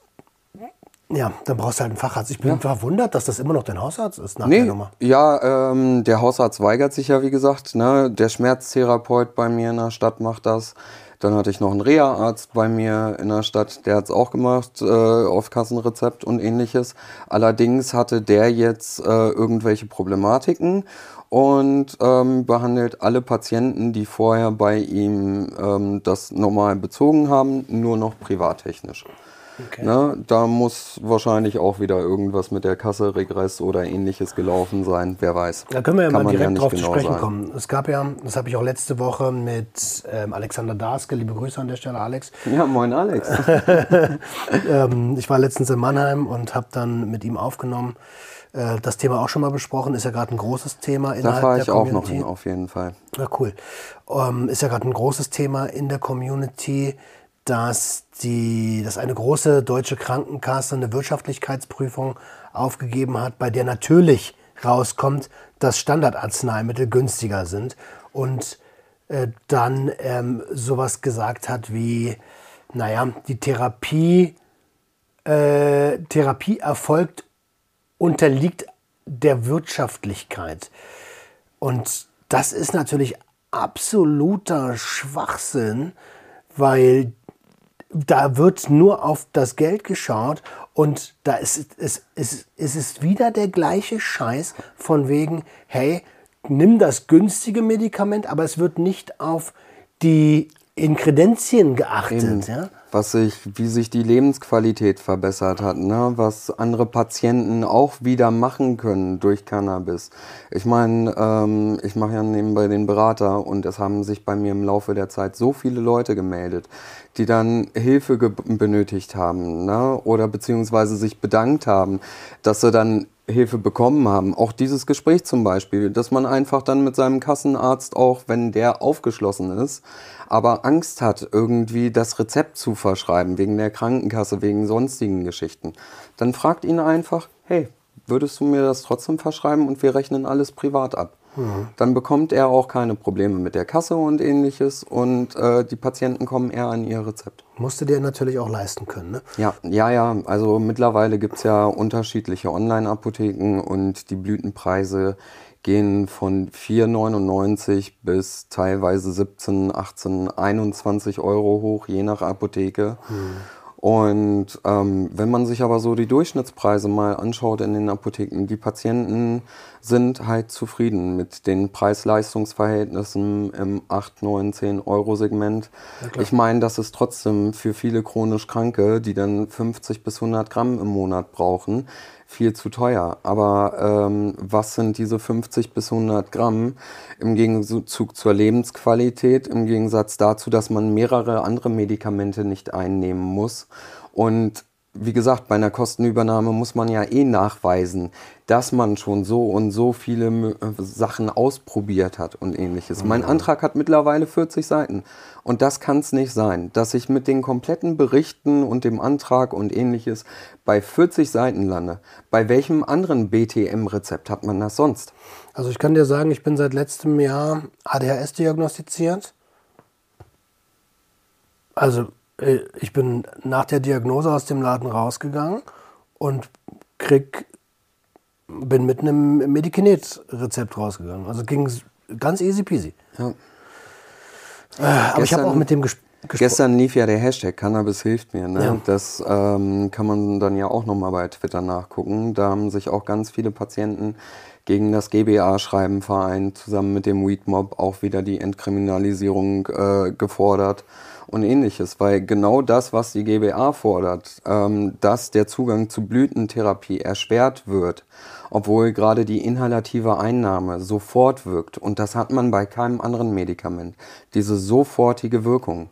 ja, dann brauchst du halt einen Facharzt. Ich bin verwundert, dass das immer noch dein Hausarzt ist nach der Nee, Nummer. ja, ähm, der Hausarzt weigert sich ja, wie gesagt. Ne? Der Schmerztherapeut bei mir in der Stadt macht das. Dann hatte ich noch einen Reha-Arzt bei mir in der Stadt, der hat es auch gemacht, äh, auf Kassenrezept und ähnliches. Allerdings hatte der jetzt äh, irgendwelche Problematiken und ähm, behandelt alle Patienten, die vorher bei ihm ähm, das normal bezogen haben, nur noch privattechnisch. Okay. Ne, da muss wahrscheinlich auch wieder irgendwas mit der Kasse, Regress oder ähnliches gelaufen sein. Wer weiß. Da können wir ja Kann mal direkt nicht drauf zu genau sprechen sagen. kommen. Es gab ja, das habe ich auch letzte Woche mit ähm, Alexander Daske, liebe Grüße an der Stelle, Alex. Ja, moin Alex. [laughs] ähm, ich war letztens in Mannheim und habe dann mit ihm aufgenommen. Äh, das Thema auch schon mal besprochen, ist ja gerade ein großes Thema Da innerhalb fahre der ich auch noch Community. hin, auf jeden Fall. Ja, cool. Ähm, ist ja gerade ein großes Thema in der Community, dass, die, dass eine große deutsche Krankenkasse eine Wirtschaftlichkeitsprüfung aufgegeben hat, bei der natürlich rauskommt, dass Standardarzneimittel günstiger sind und äh, dann ähm, sowas gesagt hat wie, naja, die Therapie, äh, Therapie erfolgt, unterliegt der Wirtschaftlichkeit. Und das ist natürlich absoluter Schwachsinn, weil da wird nur auf das Geld geschaut und da ist es, es, es ist wieder der gleiche Scheiß von wegen, hey, nimm das günstige Medikament, aber es wird nicht auf die Inkredenzien geachtet. Ja? Was sich, wie sich die Lebensqualität verbessert hat, ne? was andere Patienten auch wieder machen können durch Cannabis. Ich meine, ähm, ich mache ja nebenbei den Berater und es haben sich bei mir im Laufe der Zeit so viele Leute gemeldet, die dann Hilfe benötigt haben ne? oder beziehungsweise sich bedankt haben, dass sie dann Hilfe bekommen haben. Auch dieses Gespräch zum Beispiel, dass man einfach dann mit seinem Kassenarzt auch, wenn der aufgeschlossen ist, aber Angst hat, irgendwie das Rezept zu verschreiben, wegen der Krankenkasse, wegen sonstigen Geschichten, dann fragt ihn einfach, hey, würdest du mir das trotzdem verschreiben und wir rechnen alles privat ab? Dann bekommt er auch keine Probleme mit der Kasse und ähnliches und äh, die Patienten kommen eher an ihr Rezept. Musst du dir natürlich auch leisten können. Ne? Ja, ja, ja. Also mittlerweile gibt's ja unterschiedliche Online-Apotheken und die Blütenpreise gehen von 4,99 bis teilweise 17, 18, 21 Euro hoch, je nach Apotheke. Und ähm, wenn man sich aber so die Durchschnittspreise mal anschaut in den Apotheken, die Patienten sind halt zufrieden mit den Preis-Leistungs-Verhältnissen im 8, 9, 10 Euro Segment. ich meine, das ist trotzdem für viele chronisch Kranke, die dann 50 bis 100 Gramm im Monat brauchen, viel zu teuer. Aber ähm, was sind diese 50 bis 100 Gramm im Gegenzug zur Lebensqualität, im Gegensatz dazu, dass man mehrere andere Medikamente nicht einnehmen muss? Und wie gesagt, bei einer Kostenübernahme muss man ja eh nachweisen, dass man schon so und so viele äh, Sachen ausprobiert hat und ähnliches. Mein Antrag hat mittlerweile 40 Seiten. Und das kann es nicht sein, dass ich mit den kompletten Berichten und dem Antrag und ähnliches bei 40 Seiten lande. Bei welchem anderen BTM-Rezept hat man das sonst? Also ich kann dir sagen, ich bin seit letztem Jahr ADHS diagnostiziert. Also ich bin nach der Diagnose aus dem Laden rausgegangen und krieg, bin mit einem Medikinet-Rezept rausgegangen. Also ging es ganz easy peasy. Ja. Äh, aber ich habe Gestern- auch mit dem ges gesprochen. Gestern lief ja der Hashtag Cannabis hilft mir. Ne? Ja. Das ähm, kann man dann ja auch nochmal bei Twitter nachgucken. Da haben sich auch ganz viele Patienten gegen das GBA-Schreiben vereint, zusammen mit dem Weed Mob auch wieder die Entkriminalisierung äh, gefordert und ähnliches. Weil genau das, was die GBA fordert, ähm, dass der Zugang zu Blütentherapie erschwert wird, obwohl gerade die inhalative Einnahme sofort wirkt. Und das hat man bei keinem anderen Medikament. Diese sofortige Wirkung.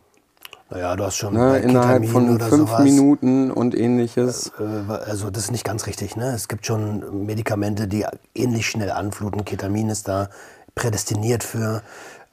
Naja, du hast schon Ne, innerhalb von fünf sowas, Minuten und ähnliches. Äh, Also das ist nicht ganz richtig. Ne? Es gibt schon Medikamente, die ähnlich schnell anfluten. Ketamin ist da prädestiniert für.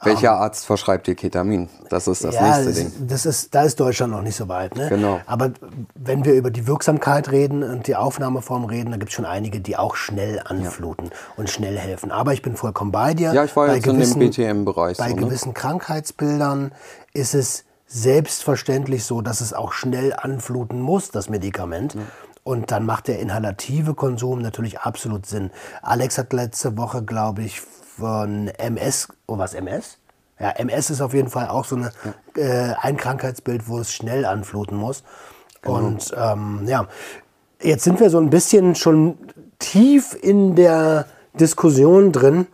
Welcher Arzt verschreibt dir Ketamin? Das ist das ja, nächste das, Ding. das ist, da ist Deutschland noch nicht so weit. Ne? Genau. Aber wenn wir über die Wirksamkeit reden und die Aufnahmeform reden, da gibt es schon einige, die auch schnell anfluten und schnell helfen. Aber ich bin vollkommen bei dir. Ja, ich war bei jetzt in dem gewissen- BTM-Bereich Bei so, ne? gewissen Krankheitsbildern ist es selbstverständlich so, dass es auch schnell anfluten muss, das Medikament. Und dann macht der inhalative Konsum natürlich absolut Sinn. Alex hat letzte Woche, glaube ich, von MS, oh was, MS? Ja, MS ist auf jeden Fall auch so eine, äh, ein Krankheitsbild, wo es schnell anfluten muss. Und ähm, ja, jetzt sind wir so ein bisschen schon tief in der Diskussion drin.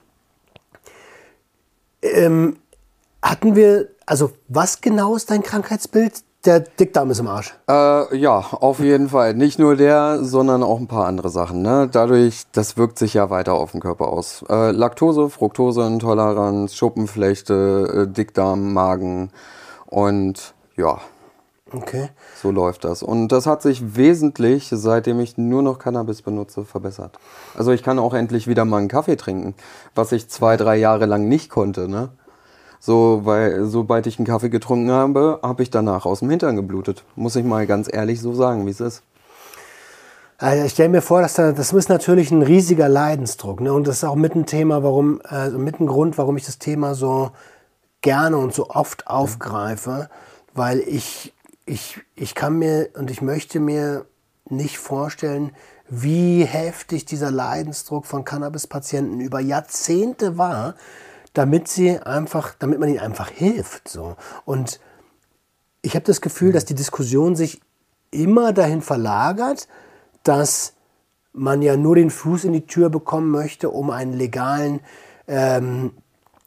Ähm, hatten wir, also was genau ist dein Krankheitsbild? Der Dickdarm ist im Arsch. Äh, ja, auf jeden Fall. Nicht nur der, sondern auch ein paar andere Sachen. Ne? Dadurch, das wirkt sich ja weiter auf den Körper aus. Äh, Laktose, Fructoseintoleranz, Schuppenflechte, äh, Dickdarm, Magen und ja, Okay. So läuft das. Und das hat sich wesentlich, seitdem ich nur noch Cannabis benutze, verbessert. Also ich kann auch endlich wieder mal einen Kaffee trinken, was ich zwei, drei Jahre lang nicht konnte. Ne? So, weil sobald ich einen Kaffee getrunken habe, habe ich danach aus dem Hintern geblutet. Muss ich mal ganz ehrlich so sagen, wie es ist. Also ich stelle mir vor, dass da, das ist natürlich ein riesiger Leidensdruck. Ne? Und das ist auch mit ein Thema, warum, äh, mit ein Grund, warum ich das Thema so gerne und so oft aufgreife, weil ich, ich, ich kann mir und ich möchte mir nicht vorstellen, wie heftig dieser Leidensdruck von Cannabis-Patienten über Jahrzehnte war, damit sie einfach, damit man ihnen einfach hilft. So. Und ich habe das Gefühl, dass die Diskussion sich immer dahin verlagert, dass man ja nur den Fuß in die Tür bekommen möchte, um einen legalen ähm,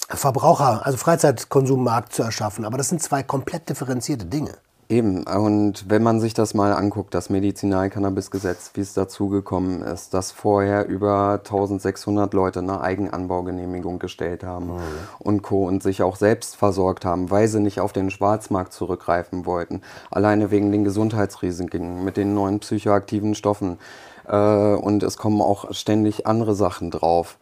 Verbraucher, also Freizeitkonsummarkt zu erschaffen. Aber das sind zwei komplett differenzierte Dinge. Eben, und wenn man sich das mal anguckt, das Medizinalkannabisgesetz, wie es dazu gekommen ist, dass vorher über 1600 Leute eine Eigenanbaugenehmigung gestellt haben oh. und Co. und sich auch selbst versorgt haben, weil sie nicht auf den Schwarzmarkt zurückgreifen wollten, alleine wegen den Gesundheitsrisiken mit den neuen psychoaktiven Stoffen. Äh, und es kommen auch ständig andere Sachen drauf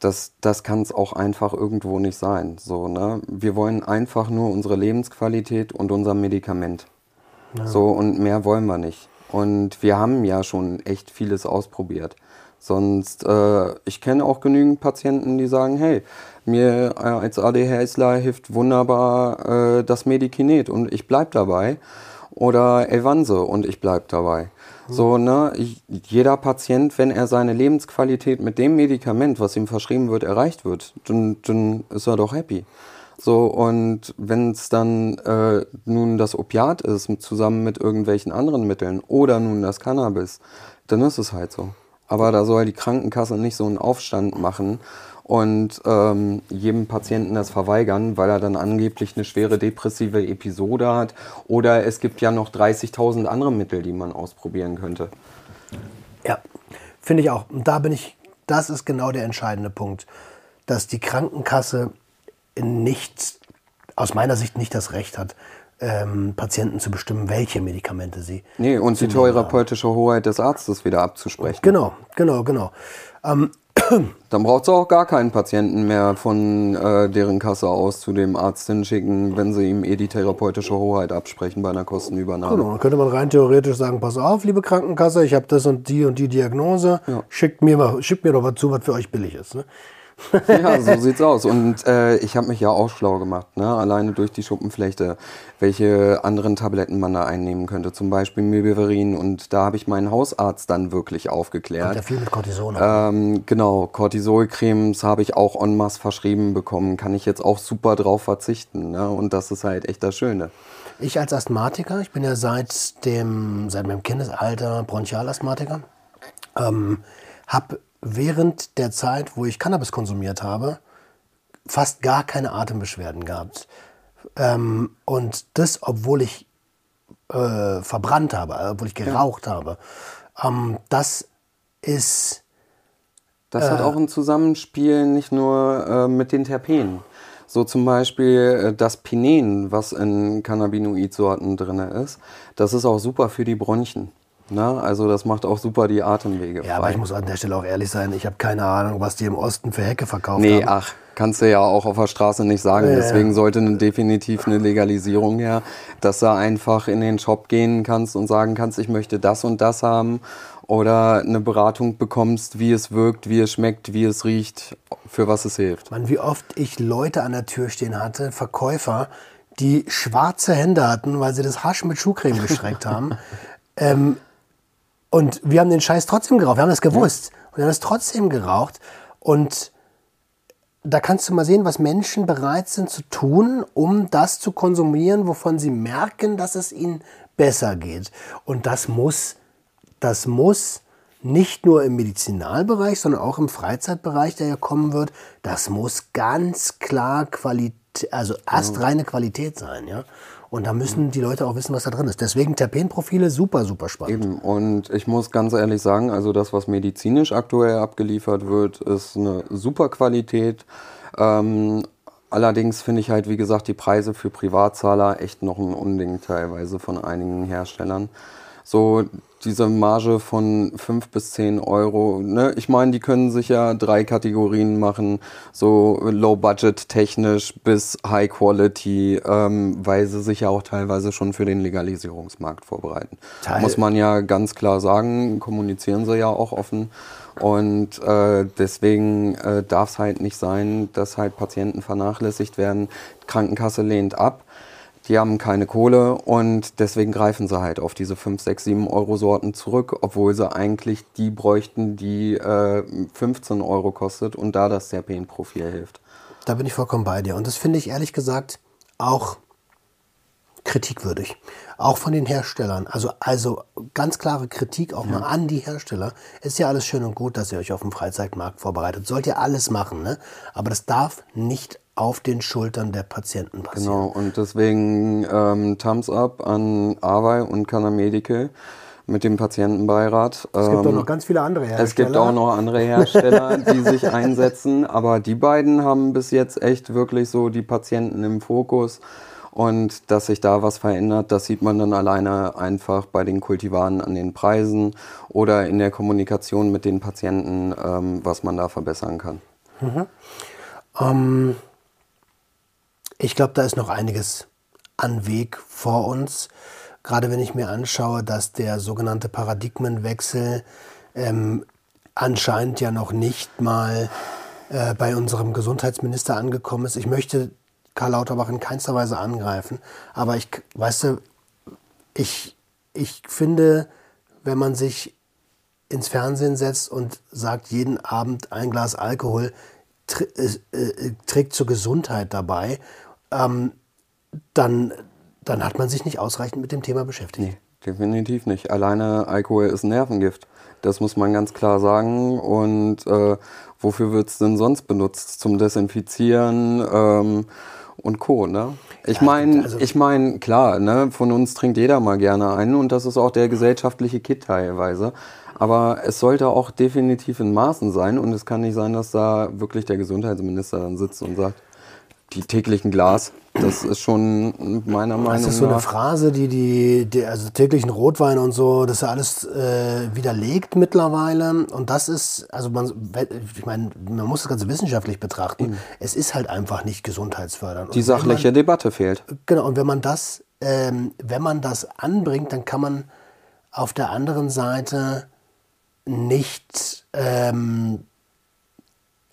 das, das kann es auch einfach irgendwo nicht sein. So, ne? Wir wollen einfach nur unsere Lebensqualität und unser Medikament. Ja. So, und mehr wollen wir nicht. Und wir haben ja schon echt vieles ausprobiert. Sonst, äh, ich kenne auch genügend Patienten, die sagen, hey, mir äh, als ADHSler hilft wunderbar äh, das Medikinet und ich bleib dabei. Oder Evanse und ich bleib dabei. So, ne, jeder Patient, wenn er seine Lebensqualität mit dem Medikament, was ihm verschrieben wird, erreicht wird, dann, dann ist er doch happy. So, und wenn es dann äh, nun das Opiat ist, zusammen mit irgendwelchen anderen Mitteln, oder nun das Cannabis, dann ist es halt so. Aber da soll die Krankenkasse nicht so einen Aufstand machen und ähm, jedem Patienten das verweigern, weil er dann angeblich eine schwere depressive Episode hat. Oder es gibt ja noch 30.000 andere Mittel, die man ausprobieren könnte. Ja, finde ich auch. Und da bin ich, das ist genau der entscheidende Punkt, dass die Krankenkasse nicht, aus meiner Sicht nicht das Recht hat, ähm, Patienten zu bestimmen, welche Medikamente sie. Nee, und die therapeutische Hoheit des Arztes wieder abzusprechen. Genau, genau, genau. Ähm, [clears throat] dann braucht es auch gar keinen Patienten mehr von äh, deren Kasse aus zu dem Arzt hinschicken, wenn sie ihm eh die therapeutische Hoheit absprechen bei einer Kostenübernahme. Genau, dann könnte man rein theoretisch sagen, pass auf, liebe Krankenkasse, ich habe das und die und die Diagnose, ja. schickt, mir mal, schickt mir doch was zu, was für euch billig ist. Ne? Ja, so sieht's aus. Und äh, ich habe mich ja auch schlau gemacht, ne? alleine durch die Schuppenflechte, welche anderen Tabletten man da einnehmen könnte, zum Beispiel Milbeverin. Und da habe ich meinen Hausarzt dann wirklich aufgeklärt. Kommt ja viel mit Cortison. Ähm, genau, Cortisolcremes habe ich auch en masse verschrieben bekommen. Kann ich jetzt auch super drauf verzichten. Ne? Und das ist halt echt das Schöne. Ich als Asthmatiker, ich bin ja seit, dem, seit meinem Kindesalter Bronchialasthmatiker, ähm, habe während der Zeit, wo ich Cannabis konsumiert habe, fast gar keine Atembeschwerden gehabt. Ähm, und das, obwohl ich äh, verbrannt habe, äh, obwohl ich geraucht ja. habe. Ähm, das ist. Das äh, hat auch ein Zusammenspiel nicht nur äh, mit den Terpenen. So zum Beispiel äh, das Pinen, was in Cannabinoidsorten drin ist, das ist auch super für die Bronchien. Na, also das macht auch super die Atemwege. Ja, aber ich muss an der Stelle auch ehrlich sein, ich habe keine Ahnung, was die im Osten für Hecke verkauft nee, haben. Nee, ach, kannst du ja auch auf der Straße nicht sagen. Ja, Deswegen sollte eine, definitiv eine Legalisierung her, dass du einfach in den Shop gehen kannst und sagen kannst, ich möchte das und das haben oder eine Beratung bekommst, wie es wirkt, wie es schmeckt, wie es riecht, für was es hilft. Man, wie oft ich Leute an der Tür stehen hatte, Verkäufer, die schwarze Hände hatten, weil sie das Hasch mit Schuhcreme gestreckt haben. [laughs] ähm, und wir haben den Scheiß trotzdem geraucht. Wir haben das gewusst. Ja. Und wir haben es trotzdem geraucht. Und da kannst du mal sehen, was Menschen bereit sind zu tun, um das zu konsumieren, wovon sie merken, dass es ihnen besser geht. Und das muss, das muss nicht nur im Medizinalbereich, sondern auch im Freizeitbereich, der ja kommen wird, das muss ganz klar Qualität, also astreine Qualität sein, ja. Und da müssen die Leute auch wissen, was da drin ist. Deswegen Terpenprofile super, super spannend. Eben. Und ich muss ganz ehrlich sagen, also das, was medizinisch aktuell abgeliefert wird, ist eine super Qualität. Ähm, allerdings finde ich halt, wie gesagt, die Preise für Privatzahler echt noch ein Unding teilweise von einigen Herstellern. So diese Marge von 5 bis 10 Euro, ne? ich meine, die können sich ja drei Kategorien machen, so Low-Budget technisch bis High-Quality, ähm, weil sie sich ja auch teilweise schon für den Legalisierungsmarkt vorbereiten. Teil- Muss man ja ganz klar sagen, kommunizieren sie ja auch offen. Und äh, deswegen äh, darf es halt nicht sein, dass halt Patienten vernachlässigt werden. Krankenkasse lehnt ab. Die haben keine Kohle und deswegen greifen sie halt auf diese 5, 6, 7 Euro Sorten zurück, obwohl sie eigentlich die bräuchten, die äh, 15 Euro kostet und da das Serpenprofil hilft. Da bin ich vollkommen bei dir. Und das finde ich ehrlich gesagt auch kritikwürdig. Auch von den Herstellern. Also, also ganz klare Kritik auch mal an die Hersteller. Ist ja alles schön und gut, dass ihr euch auf dem Freizeitmarkt vorbereitet. Sollt ihr alles machen, ne? Aber das darf nicht auf den Schultern der Patienten passieren. Genau, und deswegen ähm, Thumbs up an Awei und Canna Medical mit dem Patientenbeirat. Es gibt auch Ähm, noch ganz viele andere Hersteller. Es gibt auch noch andere Hersteller, die sich einsetzen, aber die beiden haben bis jetzt echt wirklich so die Patienten im Fokus. Und dass sich da was verändert, das sieht man dann alleine einfach bei den Kultivaren an den Preisen oder in der Kommunikation mit den Patienten, ähm, was man da verbessern kann. Ich glaube, da ist noch einiges an Weg vor uns. Gerade wenn ich mir anschaue, dass der sogenannte Paradigmenwechsel ähm, anscheinend ja noch nicht mal äh, bei unserem Gesundheitsminister angekommen ist. Ich möchte Karl Lauterbach in keinster Weise angreifen, aber ich, weißt du, ich, ich finde, wenn man sich ins Fernsehen setzt und sagt, jeden Abend ein Glas Alkohol tr äh, äh, trägt zur Gesundheit dabei, ähm, dann, dann hat man sich nicht ausreichend mit dem Thema beschäftigt. Nee, definitiv nicht. Alleine Alkohol ist ein Nervengift. Das muss man ganz klar sagen. Und äh, wofür wird es denn sonst benutzt? Zum Desinfizieren ähm, und Co. Ne? Ich meine, also- ich meine, klar, ne, von uns trinkt jeder mal gerne einen und das ist auch der gesellschaftliche Kit teilweise. Aber es sollte auch definitiv in Maßen sein und es kann nicht sein, dass da wirklich der Gesundheitsminister dann sitzt und sagt, die täglichen Glas, das ist schon meiner Meinung Das ist so eine nach. Phrase, die die, die also täglichen Rotwein und so, das ist ja alles äh, widerlegt mittlerweile. Und das ist, also man, ich meine, man muss das Ganze wissenschaftlich betrachten. Es ist halt einfach nicht gesundheitsfördernd. Die wenn man- sachliche Debatte fehlt. Genau, und wenn man das, ähm, wenn man das anbringt, dann kann man auf der anderen Seite nicht, ähm,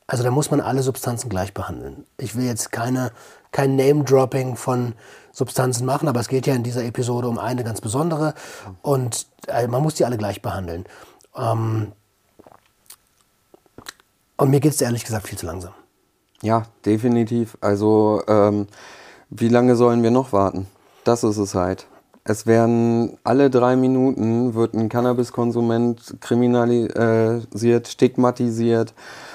also da muss man alle Substanzen gleich behandeln. Ich will jetzt keine, kein Name-Dropping von Substanzen machen, aber es geht ja in dieser Episode um eine ganz besondere und äh, man muss die alle gleich behandeln. Ähm, und mir geht es ehrlich gesagt viel zu langsam. Ja, definitiv. Also, ähm, wie lange sollen wir noch warten? Das ist es halt. Es werden alle drei Minuten wird ein Cannabiskonsument kriminalisiert, stigmatisiert.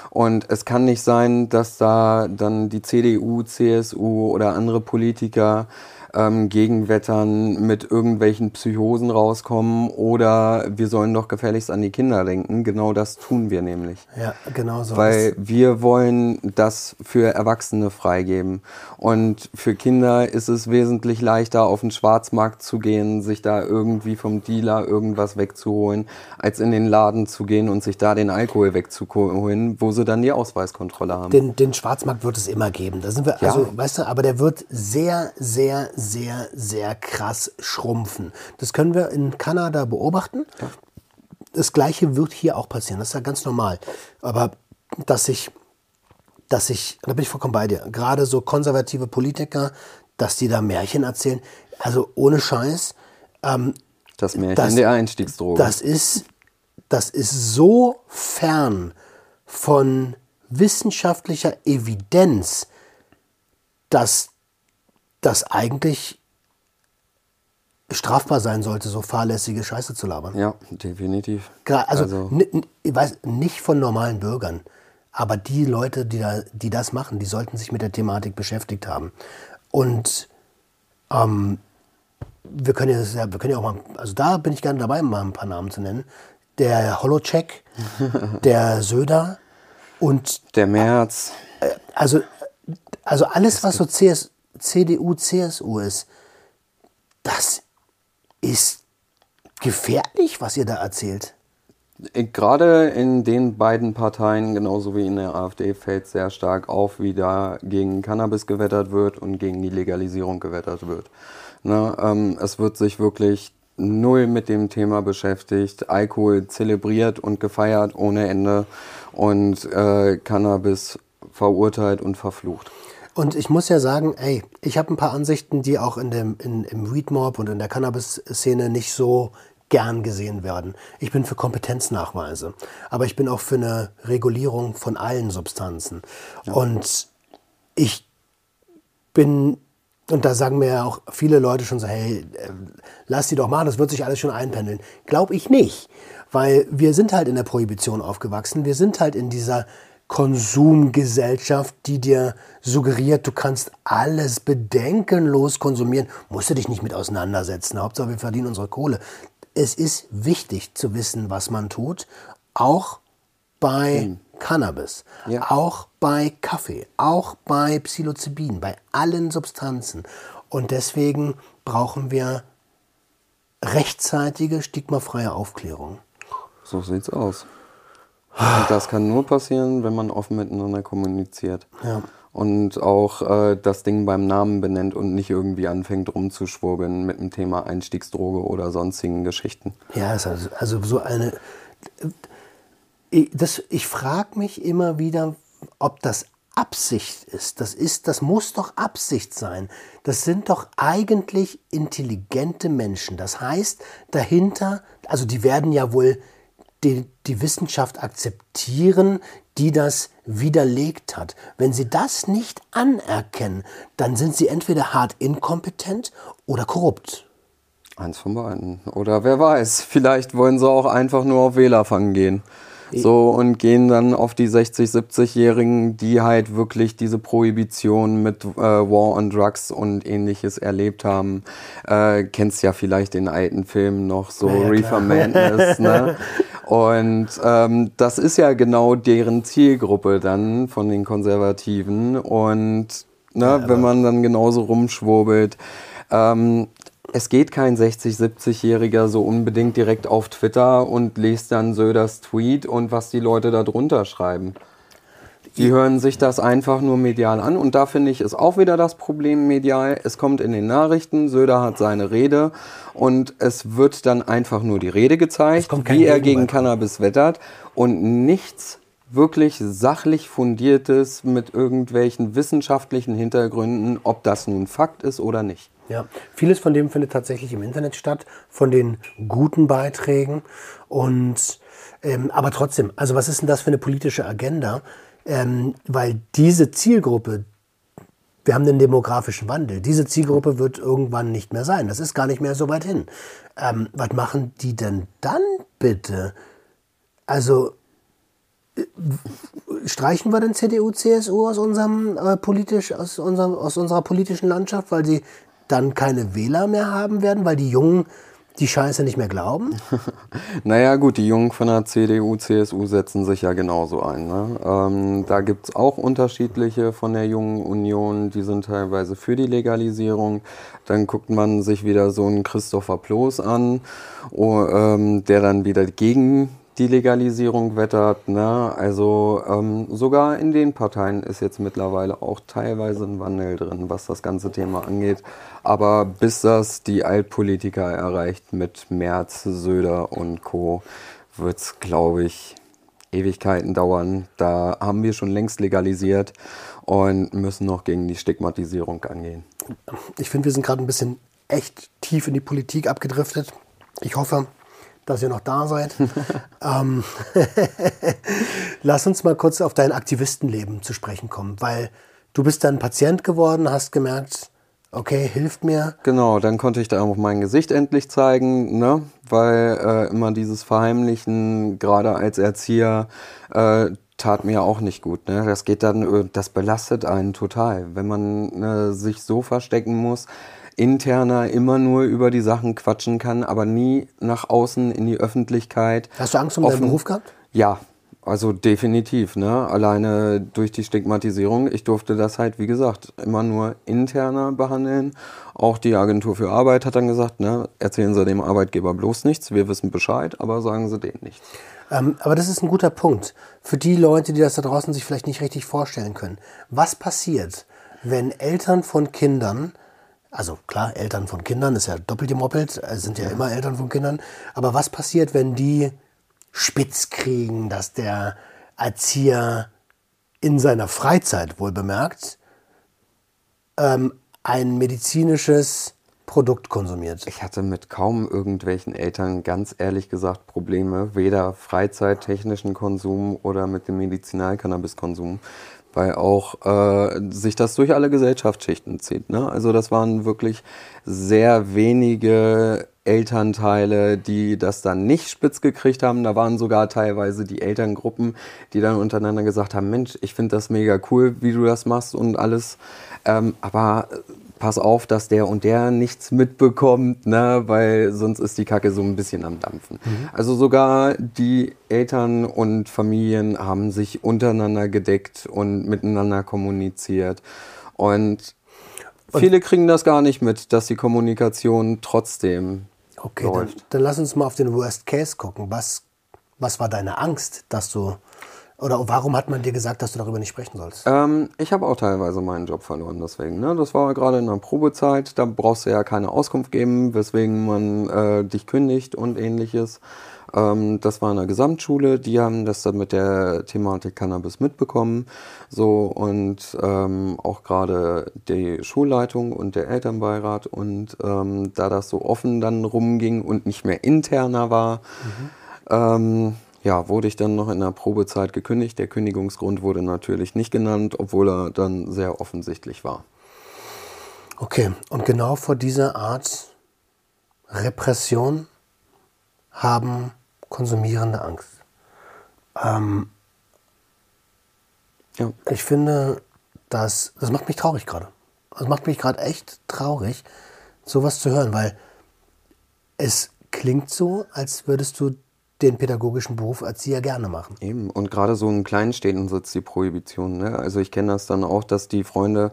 Und es kann nicht sein, dass da dann die CDU, CSU oder andere Politiker ähm, gegenwettern, mit irgendwelchen Psychosen rauskommen oder wir sollen doch gefälligst an die Kinder denken. Genau das tun wir nämlich. Ja, genau so. Weil wir wollen das für Erwachsene freigeben. Und für Kinder ist es wesentlich leichter, auf den Schwarzmarkt zu gehen, sich da irgendwie vom Dealer irgendwas wegzuholen, als in den Laden zu gehen und sich da den Alkohol wegzuholen, wo sie dann die Ausweiskontrolle haben. Den, den Schwarzmarkt wird es immer geben. Da sind wir, Ja. also, weißt du, aber der wird sehr, sehr, sehr, sehr krass schrumpfen. Das können wir in Kanada beobachten. Das Gleiche wird hier auch passieren. Das ist ja ganz normal. Aber dass sich, dass sich, da bin ich vollkommen bei dir, gerade so konservative Politiker, dass die da Märchen erzählen, also ohne Scheiß, ähm, Das Märchen das- der Einstiegsdroge. das ist, das ist so fern von wissenschaftlicher Evidenz, dass das eigentlich strafbar sein sollte, so fahrlässige Scheiße zu labern. ja, definitiv. Also, Also- ich weiß, nicht von normalen Bürgern, aber die Leute, die, da, die das machen, die sollten sich mit der Thematik beschäftigt haben. Und ähm, wir können ja, wir können ja auch mal, also da bin ich gerne dabei, mal ein paar Namen zu nennen. Der Holocheck, [laughs] der Söder und Der März. also Also alles, was so CS, CDU, CSU ist, das ist gefährlich, was ihr da erzählt. Gerade in den beiden Parteien, genauso wie in der AfD, fällt sehr stark auf, wie da gegen Cannabis gewettert wird und gegen die Legalisierung gewettert wird. Ne, ähm, es wird sich wirklich null mit dem Thema beschäftigt, Alkohol zelebriert und gefeiert ohne Ende und äh, Cannabis verurteilt und verflucht. Und ich muss ja sagen, ey, ich habe ein paar Ansichten, die auch in dem, in, im Weed Mob und in der Cannabis-Szene nicht so gern gesehen werden. Ich bin für Kompetenznachweise, aber ich bin auch für eine Regulierung von allen Substanzen. Ja. Und ich bin, und da sagen mir ja auch viele Leute schon so, hey, äh, lass die doch machen, das wird sich alles schon einpendeln. Glaube ich nicht, weil wir sind halt in der Prohibition aufgewachsen, wir sind halt in dieser Konsumgesellschaft, die dir suggeriert, du kannst alles bedenkenlos konsumieren, musst du dich nicht mit auseinandersetzen. Hauptsache, wir verdienen unsere Kohle es ist wichtig zu wissen, was man tut, auch bei hm. Cannabis, ja. auch bei Kaffee, auch bei Psilocybin, bei allen Substanzen. Und deswegen brauchen wir rechtzeitige, stigmafreie Aufklärung. So sieht's aus. Und das kann nur passieren, wenn man offen miteinander kommuniziert. Ja und auch äh, das Ding beim Namen benennt und nicht irgendwie anfängt rumzuschwurbeln mit dem Thema Einstiegsdroge oder sonstigen Geschichten. Ja, also, also so eine. Ich, ich frage mich immer wieder, ob das Absicht ist. Das ist, das muss doch Absicht sein. Das sind doch eigentlich intelligente Menschen. Das heißt, dahinter, also die werden ja wohl die, die Wissenschaft akzeptieren, die das widerlegt hat. Wenn sie das nicht anerkennen, dann sind sie entweder hart inkompetent oder korrupt. Eins von beiden. Oder wer weiß, vielleicht wollen sie auch einfach nur auf Wählerfang gehen. So und gehen dann auf die 60, 70-Jährigen, die halt wirklich diese Prohibition mit äh, War on Drugs und ähnliches erlebt haben. Äh, kennst ja vielleicht den alten Film noch, so ja, Reefer Madness, ne? [laughs] Und ähm, das ist ja genau deren Zielgruppe dann von den Konservativen. Und ne, ja, wenn man dann genauso rumschwurbelt, ähm, es geht kein 60-, 70-Jähriger so unbedingt direkt auf Twitter und liest dann Söders Tweet und was die Leute da drunter schreiben. Die hören sich das einfach nur medial an und da finde ich ist auch wieder das Problem medial. Es kommt in den Nachrichten, Söder hat seine Rede und es wird dann einfach nur die Rede gezeigt, wie er gegen Cannabis wettert und nichts wirklich sachlich fundiertes mit irgendwelchen wissenschaftlichen Hintergründen, ob das nun Fakt ist oder nicht. Ja, vieles von dem findet tatsächlich im Internet statt, von den guten Beiträgen. Und ähm, aber trotzdem, also was ist denn das für eine politische Agenda? Ähm, weil diese Zielgruppe, wir haben den demografischen Wandel, diese Zielgruppe wird irgendwann nicht mehr sein. Das ist gar nicht mehr so weit hin. Ähm, was machen die denn dann bitte? Also äh, streichen wir den CDU, CSU aus unserem äh, politisch aus unserem aus unserer politischen Landschaft, weil sie dann keine Wähler mehr haben werden, weil die Jungen die Scheiße nicht mehr glauben? [laughs] naja, gut, die Jungen von der CDU, CSU setzen sich ja genauso ein. Ne? Ähm, da gibt es auch unterschiedliche von der Jungen Union, die sind teilweise für die Legalisierung. Dann guckt man sich wieder so einen Christopher Ploß an, oh, ähm, der dann wieder gegen die Legalisierung wettert. Ne? Also ähm, sogar in den Parteien ist jetzt mittlerweile auch teilweise ein Wandel drin, was das ganze Thema angeht. Aber bis das die Altpolitiker erreicht mit Merz, Söder und Co., wird es, glaube ich, Ewigkeiten dauern. Da haben wir schon längst legalisiert und müssen noch gegen die Stigmatisierung angehen. Ich finde, wir sind gerade ein bisschen echt tief in die Politik abgedriftet. Ich hoffe, dass ihr noch da seid. [laughs] ähm, [laughs] lass uns mal kurz auf dein Aktivistenleben zu sprechen kommen, weil du bist dann Patient geworden, hast gemerkt, okay, hilft mir. Genau, dann konnte ich da auch mein Gesicht endlich zeigen, ne? weil äh, immer dieses Verheimlichen, gerade als Erzieher, äh, tat mir auch nicht gut. Ne? Das geht dann, äh, das belastet einen total, wenn man äh, sich so verstecken muss interner immer nur über die Sachen quatschen kann, aber nie nach außen in die Öffentlichkeit. Hast du Angst um offen. deinen Beruf gehabt? Ja, also definitiv, ne? Alleine durch die Stigmatisierung. Ich durfte das halt, wie gesagt, immer nur interner behandeln. Auch die Agentur für Arbeit hat dann gesagt, ne, erzählen Sie dem Arbeitgeber bloß nichts, wir wissen Bescheid, aber sagen Sie denen nichts. Ähm, aber das ist ein guter Punkt. Für die Leute, die das da draußen sich vielleicht nicht richtig vorstellen können. Was passiert, wenn Eltern von Kindern, also klar, Eltern von Kindern ist ja doppelt gemoppelt, äh, sind ja immer Eltern von Kindern, aber was passiert, wenn die spitz kriegen, dass der Erzieher in seiner Freizeit wohl bemerkt ähm, ein medizinisches Produkt konsumiert. Ich hatte mit kaum irgendwelchen Eltern ganz ehrlich gesagt Probleme, weder freizeittechnischen Konsum oder mit dem Medizinalkannabiskonsum, weil auch äh, sich das durch alle Gesellschaftsschichten zieht. Ne? Also das waren wirklich sehr wenige Elternteile, die das dann nicht spitz gekriegt haben. Da waren sogar teilweise die Elterngruppen, die dann untereinander gesagt haben, Mensch, ich finde das mega cool, wie du das machst und alles. Ähm, aber pass auf, dass der und der nichts mitbekommt, ne, weil sonst ist die Kacke so ein bisschen am Dampfen. Mhm. Also sogar die Eltern und Familien haben sich untereinander gedeckt und miteinander kommuniziert. Und, und viele kriegen das gar nicht mit, dass die Kommunikation trotzdem okay, läuft. Dann, dann lass uns mal auf den Worst Case gucken. Was, was war deine Angst, dass du oder warum hat man dir gesagt, dass du darüber nicht sprechen sollst? Ähm, ich habe auch teilweise meinen Job verloren, deswegen. Ne? Das war gerade in der Probezeit, da brauchst du ja keine Auskunft geben, weswegen man äh, dich kündigt und ähnliches. Ähm, das war in der Gesamtschule, die haben das dann mit der Thematik Cannabis mitbekommen. So und ähm, auch gerade die Schulleitung und der Elternbeirat. Und ähm, da das so offen dann rumging und nicht mehr interner war, mhm. Ja, wurde ich dann noch in der Probezeit gekündigt. Der Kündigungsgrund wurde natürlich nicht genannt, obwohl er dann sehr offensichtlich war. Okay, und genau vor dieser Art Repression haben Konsumierende Angst. Ähm, ja. Ich finde, dass, das macht mich traurig gerade. Das macht mich gerade echt traurig, sowas zu hören, weil es klingt so, als würdest du den pädagogischen Beruf Erzieher gerne machen. Eben, und gerade so in kleinen Städten sitzt die Prohibition. Ne? Also ich kenne das dann auch, dass die Freunde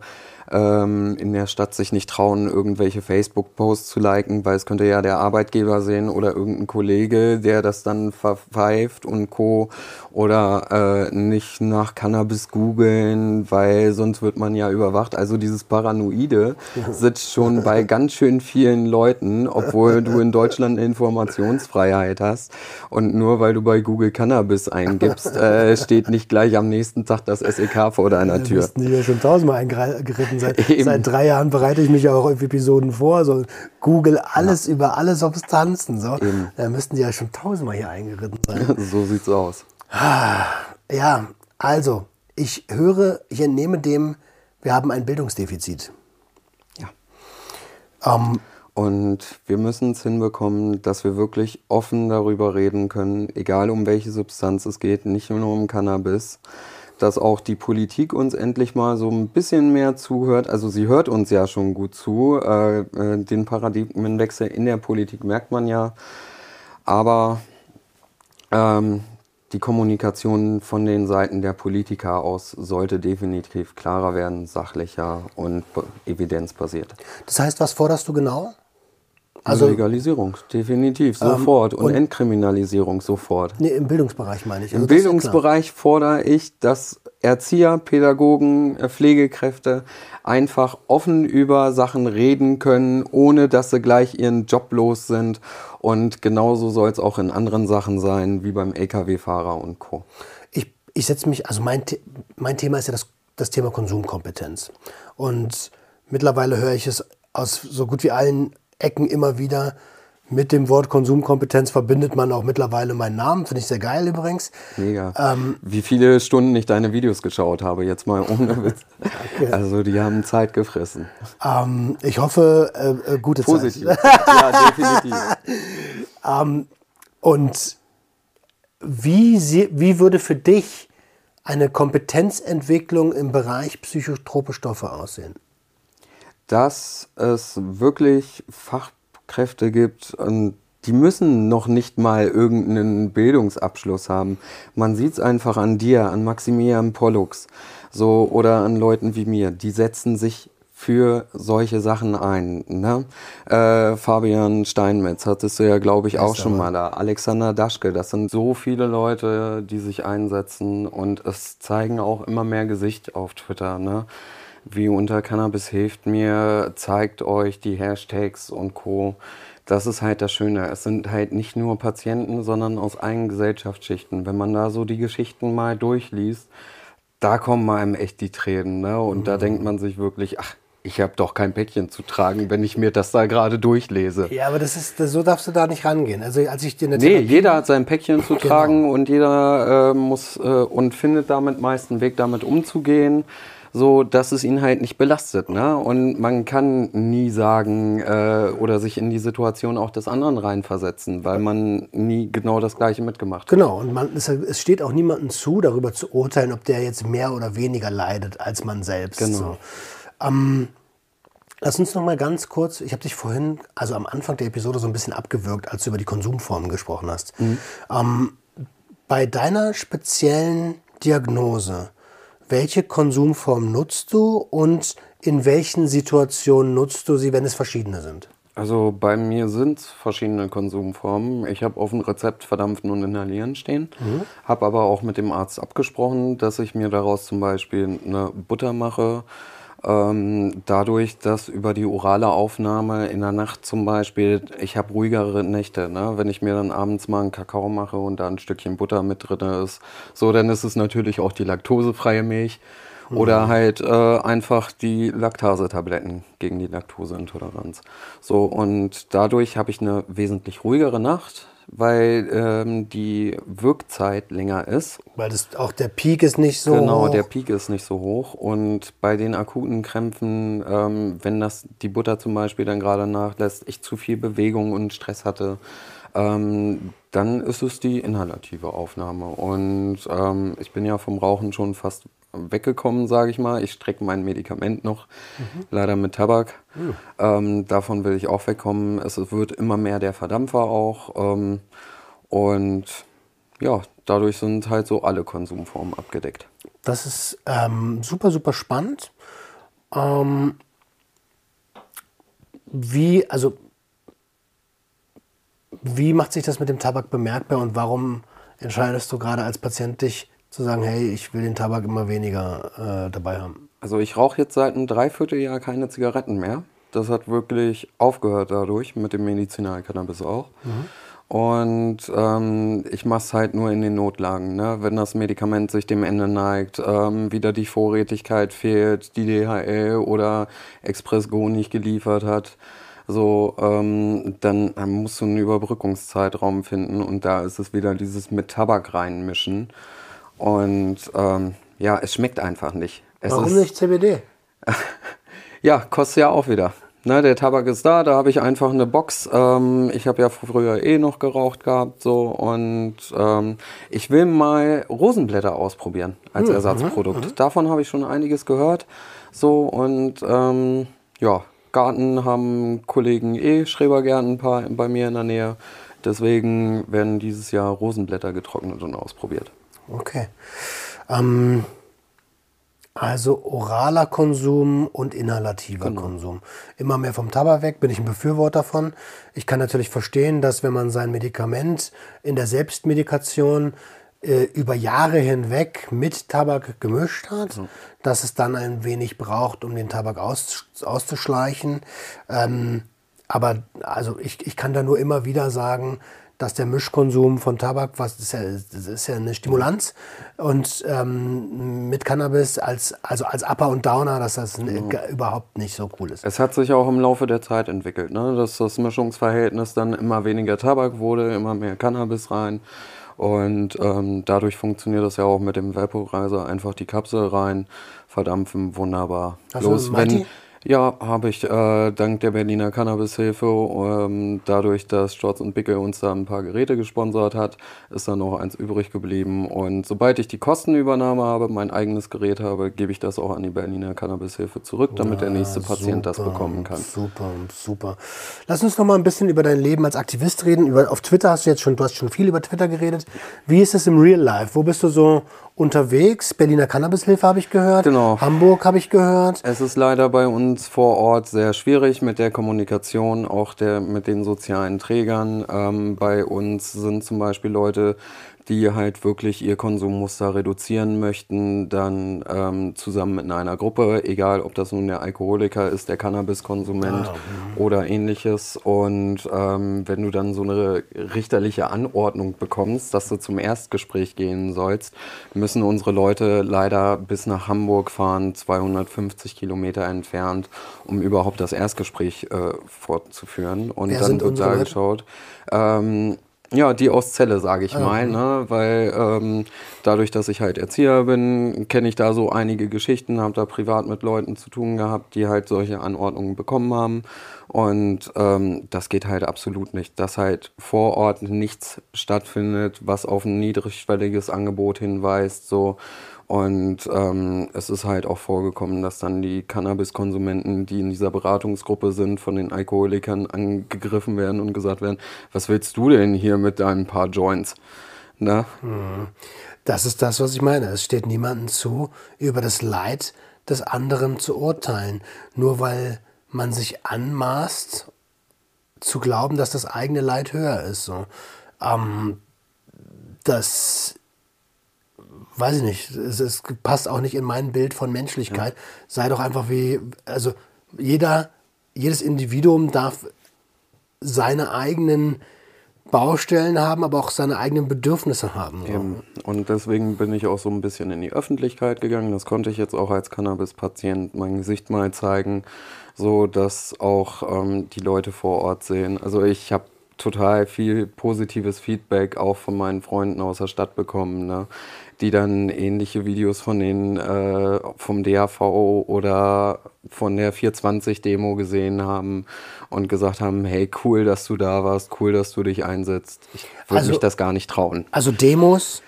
ähm, in der Stadt sich nicht trauen, irgendwelche Facebook-Posts zu liken, weil es könnte ja der Arbeitgeber sehen oder irgendein Kollege, der das dann verpfeift und Co. Oder äh, nicht nach Cannabis googeln, weil sonst wird man ja überwacht. Also dieses Paranoide [laughs] sitzt schon bei ganz schön vielen Leuten, obwohl du in Deutschland eine Informationsfreiheit hast. Und nur weil du bei Google Cannabis eingibst, [laughs] äh, steht nicht gleich am nächsten Tag das SEK vor deiner Tür. Da die ja schon tausendmal eingeritten. Seit, [laughs] seit drei Jahren bereite ich mich ja auch auf Episoden vor. So Google alles ja. über alle Substanzen. So. Da müssten die ja schon tausendmal hier eingeritten sein. [laughs] so sieht's aus. Ja, also, ich höre, ich entnehme dem, wir haben ein Bildungsdefizit. Ja. Ähm, und wir müssen es hinbekommen, dass wir wirklich offen darüber reden können, egal um welche Substanz es geht, nicht nur um Cannabis, dass auch die Politik uns endlich mal so ein bisschen mehr zuhört. Also sie hört uns ja schon gut zu. Äh, äh, den Paradigmenwechsel in der Politik merkt man ja. Aber ähm, die Kommunikation von den Seiten der Politiker aus sollte definitiv klarer werden, sachlicher und evidenzbasiert. Das heißt, was forderst du genau? Also Legalisierung, definitiv, ähm, sofort. Ähm, und, und, Entkriminalisierung sofort. Nee, im Bildungsbereich meine ich. Also Im Bildungsbereich fordere ich, dass Erzieher, Pädagogen, äh, Pflegekräfte einfach offen über Sachen reden können, ohne dass sie gleich ihren Job los sind. Und genauso soll es auch in anderen Sachen sein, wie beim Lkw-Fahrer und Co. Ich, ich setze mich, also mein, mein Thema ist ja das, das Thema Konsumkompetenz. Und mittlerweile höre ich es aus so gut wie allen Ecken immer wieder. Mit dem Wort Konsumkompetenz verbindet man auch mittlerweile meinen Namen. Finde ich sehr geil übrigens. Mega. Ähm, Wie viele Stunden ich deine Videos geschaut habe, jetzt mal ohne Witz. Okay. Also die haben Zeit gefressen. Ähm, ich hoffe, äh, äh, gute Positiv. Zeit. ja, definitiv. [laughs] ähm, und wie, sie, wie würde für dich eine Kompetenzentwicklung im Bereich psychotrope Stoffe aussehen? Dass es wirklich Fachkräfte gibt, die müssen noch nicht mal irgendeinen Bildungsabschluss haben. Man sieht es einfach an dir, an Maximilian Pollux, so oder an Leuten wie mir. Die setzen sich für solche Sachen ein. Ne? Äh, Fabian Steinmetz hattest du ja, glaube ich, auch schon mal da. Alexander Daschke, das sind so viele Leute, die sich einsetzen und es zeigen auch immer mehr Gesicht auf Twitter. Ne? Wie unter Cannabis hilft mir, zeigt euch die Hashtags und Co. Das ist halt das Schöne. Es sind halt nicht nur Patienten, sondern aus allen Gesellschaftsschichten. Wenn man da so die Geschichten mal durchliest, da kommen einem echt die Tränen. Ne? Und mhm. da denkt man sich wirklich, ach, ich habe doch kein Päckchen zu tragen, wenn ich mir das da gerade durchlese. Ja, aber das ist, so darfst du da nicht rangehen. Also als ich dir Nee, Therapie jeder hat sein Päckchen zu genau. tragen und jeder äh, muss äh, und findet damit meist einen Weg, damit umzugehen, so dass es ihn halt nicht belastet. Ne? Und man kann nie sagen äh, oder sich in die Situation auch des anderen reinversetzen, weil man nie genau das Gleiche mitgemacht hat. Genau, und man, es, es steht auch niemandem zu, darüber zu urteilen, ob der jetzt mehr oder weniger leidet als man selbst. Genau. So. Ähm, lass uns noch mal ganz kurz, ich habe dich vorhin, also am Anfang der Episode so ein bisschen abgewürgt, als du über die Konsumformen gesprochen hast. Mhm. Ähm, bei deiner speziellen Diagnose, welche Konsumform nutzt du und in welchen Situationen nutzt du sie, wenn es verschiedene sind? Also bei mir sind es verschiedene Konsumformen. Ich habe auf dem Rezept verdampfen und inhalieren stehen, mhm. habe aber auch mit dem Arzt abgesprochen, dass ich mir daraus zum Beispiel eine Butter mache ähm, dadurch, dass über die orale Aufnahme in der Nacht zum Beispiel, ich habe ruhigere Nächte, ne? wenn ich mir dann abends mal einen Kakao mache und da ein Stückchen Butter mit drin ist, so, dann ist es natürlich auch die laktosefreie Milch. Mhm. Oder halt äh, einfach die Laktasetabletten gegen die Laktoseintoleranz. So, und dadurch habe ich eine wesentlich ruhigere Nacht weil ähm, die Wirkzeit länger ist. Weil das auch der Peak ist nicht so genau, hoch. Genau, der Peak ist nicht so hoch. Und bei den akuten Krämpfen, ähm, wenn das die Butter zum Beispiel dann gerade nachlässt, ich zu viel Bewegung und Stress hatte, ähm, dann ist es die inhalative Aufnahme. Und ähm, ich bin ja vom Rauchen schon fast weggekommen, sage ich mal. Ich strecke mein Medikament noch, mhm. leider mit Tabak. Mhm. Ähm, davon will ich auch wegkommen. Es wird immer mehr der Verdampfer auch. Ähm, und ja, dadurch sind halt so alle Konsumformen abgedeckt. Das ist ähm, super, super spannend. Ähm, wie, also, wie macht sich das mit dem Tabak bemerkbar und warum entscheidest du gerade als Patient dich zu sagen, hey, ich will den Tabak immer weniger äh, dabei haben? Also ich rauche jetzt seit einem Dreivierteljahr keine Zigaretten mehr. Das hat wirklich aufgehört dadurch, mit dem Medizinalcannabis auch. Mhm. Und ähm, ich mache es halt nur in den Notlagen. Ne? Wenn das Medikament sich dem Ende neigt, ähm, wieder die Vorrätigkeit fehlt, die DHL oder Express Go nicht geliefert hat, so, ähm, dann, dann musst du einen Überbrückungszeitraum finden und da ist es wieder dieses mit Tabak reinmischen. Und ähm, ja, es schmeckt einfach nicht. Es Warum ist, nicht CBD? [laughs] ja, kostet ja auch wieder. Ne, der Tabak ist da, da habe ich einfach eine Box. Ähm, ich habe ja früher eh noch geraucht gehabt, so und ähm, ich will mal Rosenblätter ausprobieren als mhm, Ersatzprodukt. Mhm. Davon habe ich schon einiges gehört. So und ähm, ja, Garten haben Kollegen eh Schrebergärten ein paar bei mir in der Nähe. Deswegen werden dieses Jahr Rosenblätter getrocknet und ausprobiert. Okay. Ähm, also oraler Konsum und inhalativer genau. Konsum. Immer mehr vom Tabak weg, bin ich ein Befürworter von. Ich kann natürlich verstehen, dass wenn man sein Medikament in der Selbstmedikation äh, über Jahre hinweg mit Tabak gemischt hat, mhm. dass es dann ein wenig braucht, um den Tabak aus, auszuschleichen. Ähm, aber also ich, ich kann da nur immer wieder sagen, dass der Mischkonsum von Tabak, was ist ja, das ist ja eine Stimulanz, und ähm, mit Cannabis als, also als Upper und Downer, dass das mhm. überhaupt nicht so cool ist. Es hat sich auch im Laufe der Zeit entwickelt, ne? dass das Mischungsverhältnis dann immer weniger Tabak wurde, immer mehr Cannabis rein. Und ähm, dadurch funktioniert das ja auch mit dem Vaporizer. Einfach die Kapsel rein, verdampfen, wunderbar. Hast Bloß, wenn, Ja, habe ich äh, dank der Berliner Cannabishilfe, ähm, dadurch, dass Shorts und Bickel uns da ein paar Geräte gesponsert hat, ist da noch eins übrig geblieben. Und sobald ich die Kostenübernahme habe, mein eigenes Gerät habe, gebe ich das auch an die Berliner Cannabishilfe zurück, damit der nächste Patient das bekommen kann. Super, super. Lass uns noch mal ein bisschen über dein Leben als Aktivist reden. Über, auf Twitter hast du jetzt schon, du hast schon viel über Twitter geredet. Wie ist es im Real Life? Wo bist du so unterwegs? Berliner Cannabishilfe habe ich gehört. Genau. Hamburg habe ich gehört. Es ist leider bei uns vor Ort sehr schwierig mit der Kommunikation, auch der, mit den sozialen Trägern. Ähm, bei uns sind zum Beispiel Leute, die halt wirklich ihr Konsummuster reduzieren möchten, dann ähm, zusammen in einer Gruppe, egal ob das nun der Alkoholiker ist, der Cannabiskonsument oder ähnliches. Und ähm, wenn du dann so eine richterliche Anordnung bekommst, dass du zum Erstgespräch gehen sollst, müssen unsere Leute leider bis nach Hamburg fahren, 250 Kilometer entfernt, um überhaupt das Erstgespräch äh, fortzuführen. Und Wer dann wird da geschaut. Ähm, ja, die aus Celle, sage ich mal, ne? weil ähm, dadurch, dass ich halt Erzieher bin, kenne ich da so einige Geschichten, habe da privat mit Leuten zu tun gehabt, die halt solche Anordnungen bekommen haben. Und ähm, das geht halt absolut nicht, dass halt vor Ort nichts stattfindet, was auf ein niedrigschwelliges Angebot hinweist. So. Und ähm, es ist halt auch vorgekommen, dass dann die Cannabiskonsumenten, die in dieser Beratungsgruppe sind, von den Alkoholikern angegriffen werden und gesagt werden, was willst du denn hier mit deinen paar Joints? Ne? Das ist das, was ich meine. Es steht niemandem zu, über das Leid des anderen zu urteilen. Nur weil man sich anmaßt, zu glauben, dass das eigene Leid höher ist. So. Ähm, das weiß ich nicht. Es, es passt auch nicht in mein Bild von Menschlichkeit. Sei doch einfach wie, also jeder, jedes Individuum darf seine eigenen Baustellen haben, aber auch seine eigenen Bedürfnisse haben. So. Und deswegen bin ich auch so ein bisschen in die Öffentlichkeit gegangen. Das konnte ich jetzt auch als Cannabis-Patient mein Gesicht mal zeigen, so dass auch ähm, die Leute vor Ort sehen. Also ich habe total viel positives Feedback auch von meinen Freunden aus der Stadt bekommen, ne? Die dann ähnliche Videos von den äh, vom DAV oder von der 420-Demo gesehen haben und gesagt haben, hey, cool, dass du da warst, cool, dass du dich einsetzt. Ich würde Also- mich das gar nicht trauen. Also Demos,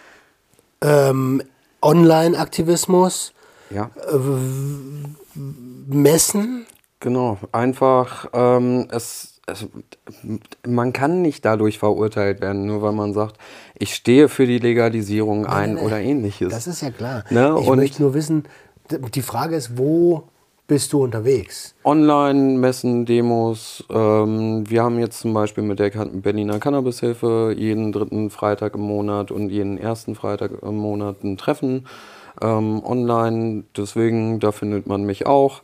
ähm, Online-Aktivismus, Ja. Messen. Genau, einfach, ähm, es, es, man kann nicht dadurch verurteilt werden, nur weil man sagt, ich stehe für die Legalisierung ein nein. oder ähnliches. Das ist ja klar. Ne, ich und- möchte nur wissen, die Frage ist, wo bist du unterwegs? Online-Messen, Demos. Ähm, wir haben jetzt zum Beispiel mit der Berliner Cannabishilfe jeden dritten Freitag im Monat und jeden ersten Freitag im Monat ein Treffen ähm, online. Deswegen, da findet man mich auch.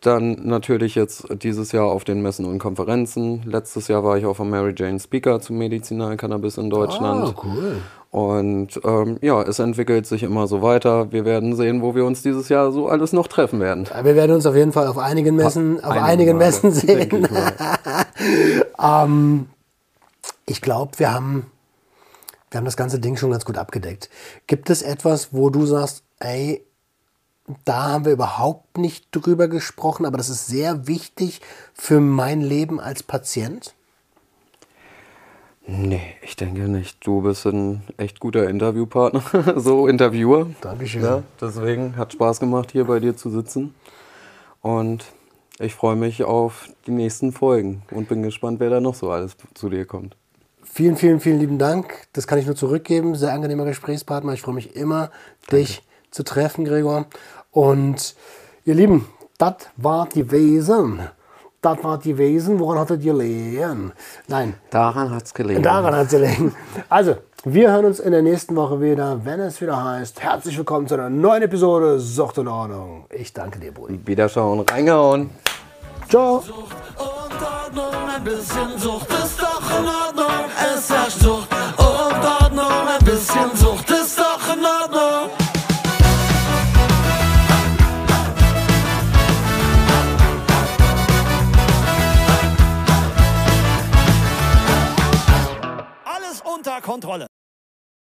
Dann natürlich jetzt dieses Jahr auf den Messen und Konferenzen. Letztes Jahr war ich auf der Mary Jane Speaker zum Medizinal-Cannabis in Deutschland. Ah, cool. Und ähm, ja, es entwickelt sich immer so weiter. Wir werden sehen, wo wir uns dieses Jahr so alles noch treffen werden. Wir werden uns auf jeden Fall auf einigen Messen, auf Einige einigen Male, Messen sehen. ich [laughs] ähm, ich glaube, wir haben, wir haben das ganze Ding schon ganz gut abgedeckt. Gibt es etwas, wo du sagst, ey, da haben wir überhaupt nicht drüber gesprochen, aber das ist sehr wichtig für mein Leben als Patient? Nee, ich denke nicht. Du bist ein echt guter Interviewpartner, [laughs] so Interviewer. Dankeschön. Ja, deswegen hat Spaß gemacht, hier bei dir zu sitzen. Und ich freue mich auf die nächsten Folgen und bin gespannt, wer da noch so alles zu dir kommt. Vielen, vielen, vielen lieben Dank. Das kann ich nur zurückgeben. Sehr angenehmer Gesprächspartner. Ich freue mich immer, dich zu treffen, Gregor. Und ihr Lieben, das war die Wesen. Das war die Wesen. Woran hattet ihr gelegen? Nein, Daran hat es gelegen. daran hat es gelegen. Also, wir hören uns in der nächsten Woche wieder, wenn es wieder heißt, herzlich willkommen zu einer neuen Episode Sucht in Ordnung. Ich danke dir, Brudi. Wiederschauen, reingehauen. Ciao. und Ordnung, ein bisschen Sucht ist doch in Ordnung. Es herrscht Sucht Kontrolle.